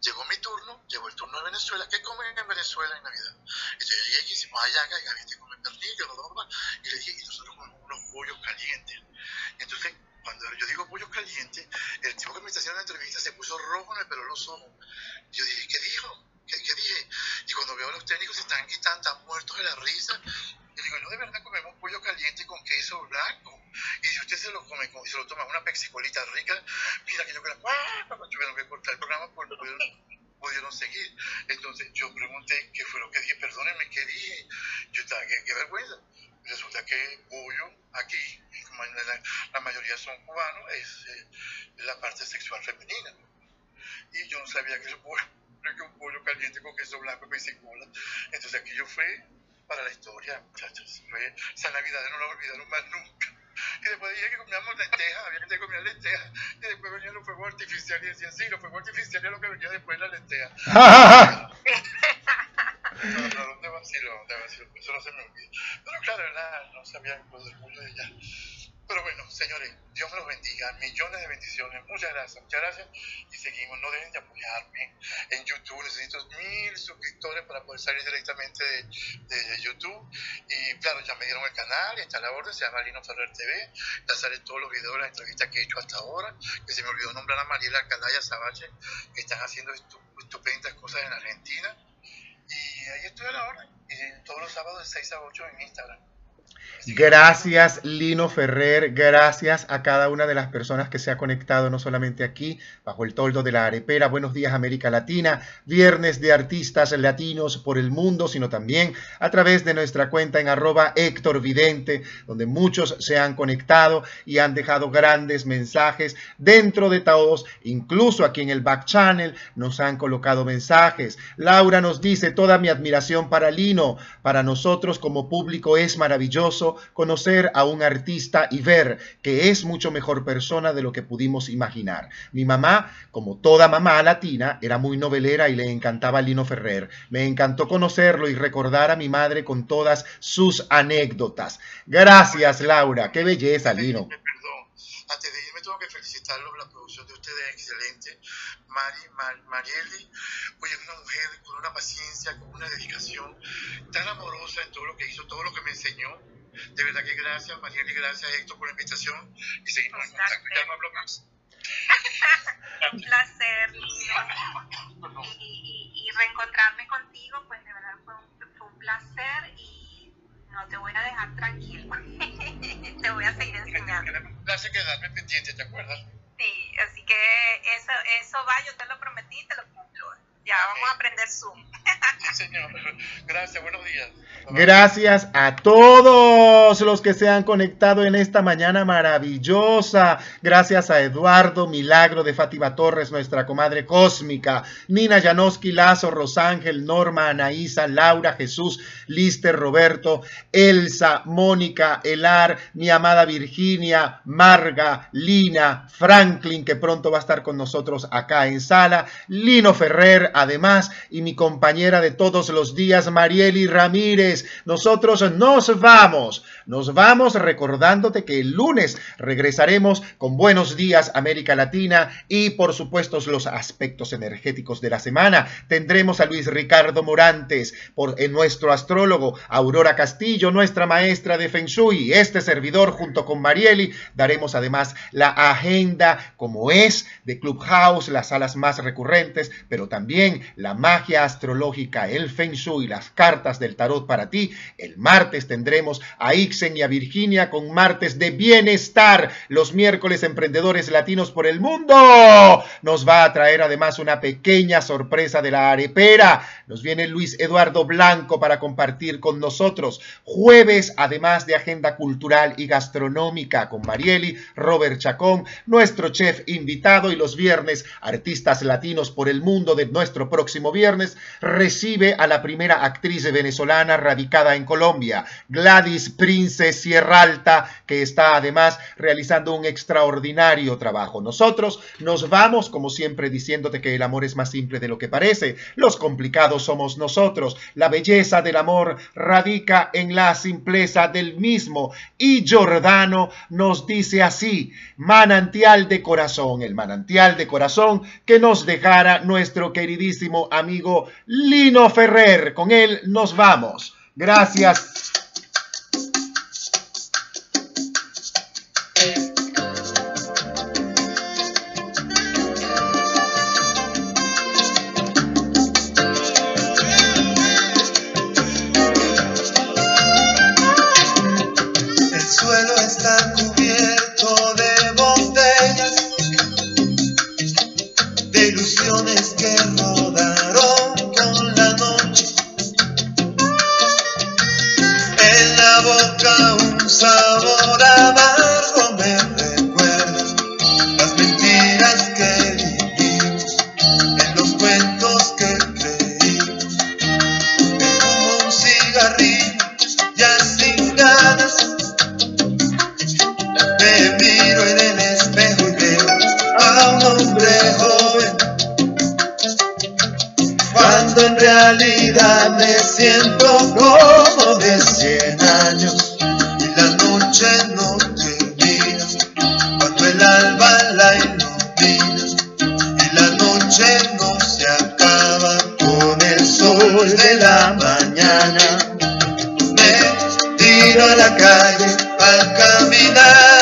Llegó mi turno, llegó el turno de Venezuela. ¿Qué comen en Venezuela en Navidad? Entonces yo llegué, hicimos ayaga, y Gaby te come bla, bla, y le dije, y nosotros comemos unos pollos calientes. Entonces, cuando yo digo pollos calientes, el tipo que me está haciendo la entrevista se puso rojo en el pelo los ojos. Y yo dije, ¿qué dijo? ¿Qué, qué dije? Y cuando veo a los técnicos se están quitando, están muertos de la risa. Yo digo, no, de verdad comemos pollo caliente con queso blanco. Y si usted se lo come y se lo toma una pexicolita rica, mira que yo creo, ¡ah! Tuvieron que cortar el programa porque pudieron, pudieron seguir. Entonces yo pregunté qué fue lo que dije, perdónenme, ¿qué dije? Yo estaba, qué, vergüenza. Resulta que pollo aquí, como la, mayoría son cubanos, es eh, la parte sexual femenina. Y yo no sabía que pollo, que un pollo caliente con queso blanco y pesicola. Entonces aquello fue para la historia, muchachos. Fue, esa Navidad no la olvidaron más nunca. Y después dije que comíamos lentejas, había gente que comía lentejas, y después venían los fuegos artificiales y decían, sí, los fuegos artificiales es lo que venía después de la lenteja. [laughs] No, no, de vacilo, de vacilo, eso no se me olvida. Pero claro, ¿verdad? no sabía lo del pollo de ella. Pero bueno, señores, Dios me los bendiga, millones de bendiciones, muchas gracias, muchas gracias. Y seguimos, no dejen de apoyarme en YouTube, necesito mil suscriptores para poder salir directamente de, YouTube. Y claro, ya me dieron el canal, está a la orden, se llama Lino Ferrer TV, ya salen todos los videos de las entrevistas que he hecho hasta ahora, que se me olvidó nombrar a Mariela Alcalá y a Sabache, que están haciendo estu- estupendas cosas en Argentina. Y ahí estoy a la orden, y todos los sábados de 6 a 8 en Instagram. Gracias Lino Ferrer, gracias a cada una de las personas que se ha conectado no solamente aquí, bajo el toldo de la arepera, Buenos Días América Latina, Viernes de Artistas Latinos por el Mundo, sino también a través de nuestra cuenta en arroba Héctor Vidente, donde muchos se han conectado y han dejado grandes mensajes dentro de todos, incluso aquí en el back channel nos han colocado mensajes. Laura nos dice, toda mi admiración para Lino, para nosotros como público es maravilloso conocer a un artista y ver que es mucho mejor persona de lo que pudimos imaginar. Mi mamá, como toda mamá latina, era muy novelera y le encantaba Lino Ferrer. Me encantó conocerlo y recordar a mi madre con todas sus anécdotas. Gracias, Laura. Qué belleza, Lino. Perdón. Antes de irme tengo que felicitarlos, la producción de ustedes es excelente. Mari, Mar- Marieli, oye, es una mujer con una paciencia, con una dedicación, tan amorosa en todo lo que hizo, todo lo que me enseñó. De verdad que gracias, Marieli, gracias Héctor por la invitación y seguimos en contacto. Ya no hablo más. [laughs] Un placer, y, y- y reencontrarme contigo, pues de verdad fue un, fue un placer y no te voy a dejar tranquilo. [laughs] te voy a seguir enseñando. Gracias quedarme pendiente, ¿te acuerdas? Sí, así que eso, eso va, yo te lo prometí y te lo cumplo. Ya vamos a aprender Zoom. Sí, señor. [laughs] Gracias, buenos días. Gracias a todos los que se han conectado en esta mañana maravillosa. Gracias a Eduardo Milagro de Fátima Torres, nuestra comadre cósmica. Nina Janoski, Lazo, Rosángel, Norma, Anaísa, Laura, Jesús, Lister, Roberto, Elsa, Mónica, Elar, mi amada Virginia, Marga, Lina, Franklin, que pronto va a estar con nosotros acá en sala, Lino Ferrer, además, y mi compañera de todos los días, Marieli Ramírez. Nosotros nos vamos, nos vamos recordándote que el lunes regresaremos con Buenos Días América Latina y por supuesto los aspectos energéticos de la semana. Tendremos a Luis Ricardo Morantes, por, en nuestro astrólogo, Aurora Castillo, nuestra maestra de Feng Shui, este servidor junto con Marieli. Daremos además la agenda como es de Clubhouse, las salas más recurrentes, pero también la magia astrológica, el Feng Shui, las cartas del tarot para ti. El martes tendremos a Ixen y a Virginia con martes de bienestar. Los miércoles emprendedores latinos por el mundo. Nos va a traer además una pequeña sorpresa de la arepera. Nos viene Luis Eduardo Blanco para compartir con nosotros. Jueves, además de agenda cultural y gastronómica con Marieli, Robert Chacón, nuestro chef invitado y los viernes, artistas latinos por el mundo de nuestro próximo viernes, recibe a la primera actriz venezolana radicada en Colombia, Gladys Prince Sierra Alta, que está además realizando un extraordinario trabajo. Nosotros nos vamos, como siempre, diciéndote que el amor es más simple de lo que parece. Los complicados somos nosotros. La belleza del amor radica en la simpleza del mismo. Y Giordano nos dice así, manantial de corazón, el manantial de corazón que nos dejara nuestro amigo Lino Ferrer. Con él nos vamos. Gracias. Sol de la mañana. Me tiro a la calle al caminar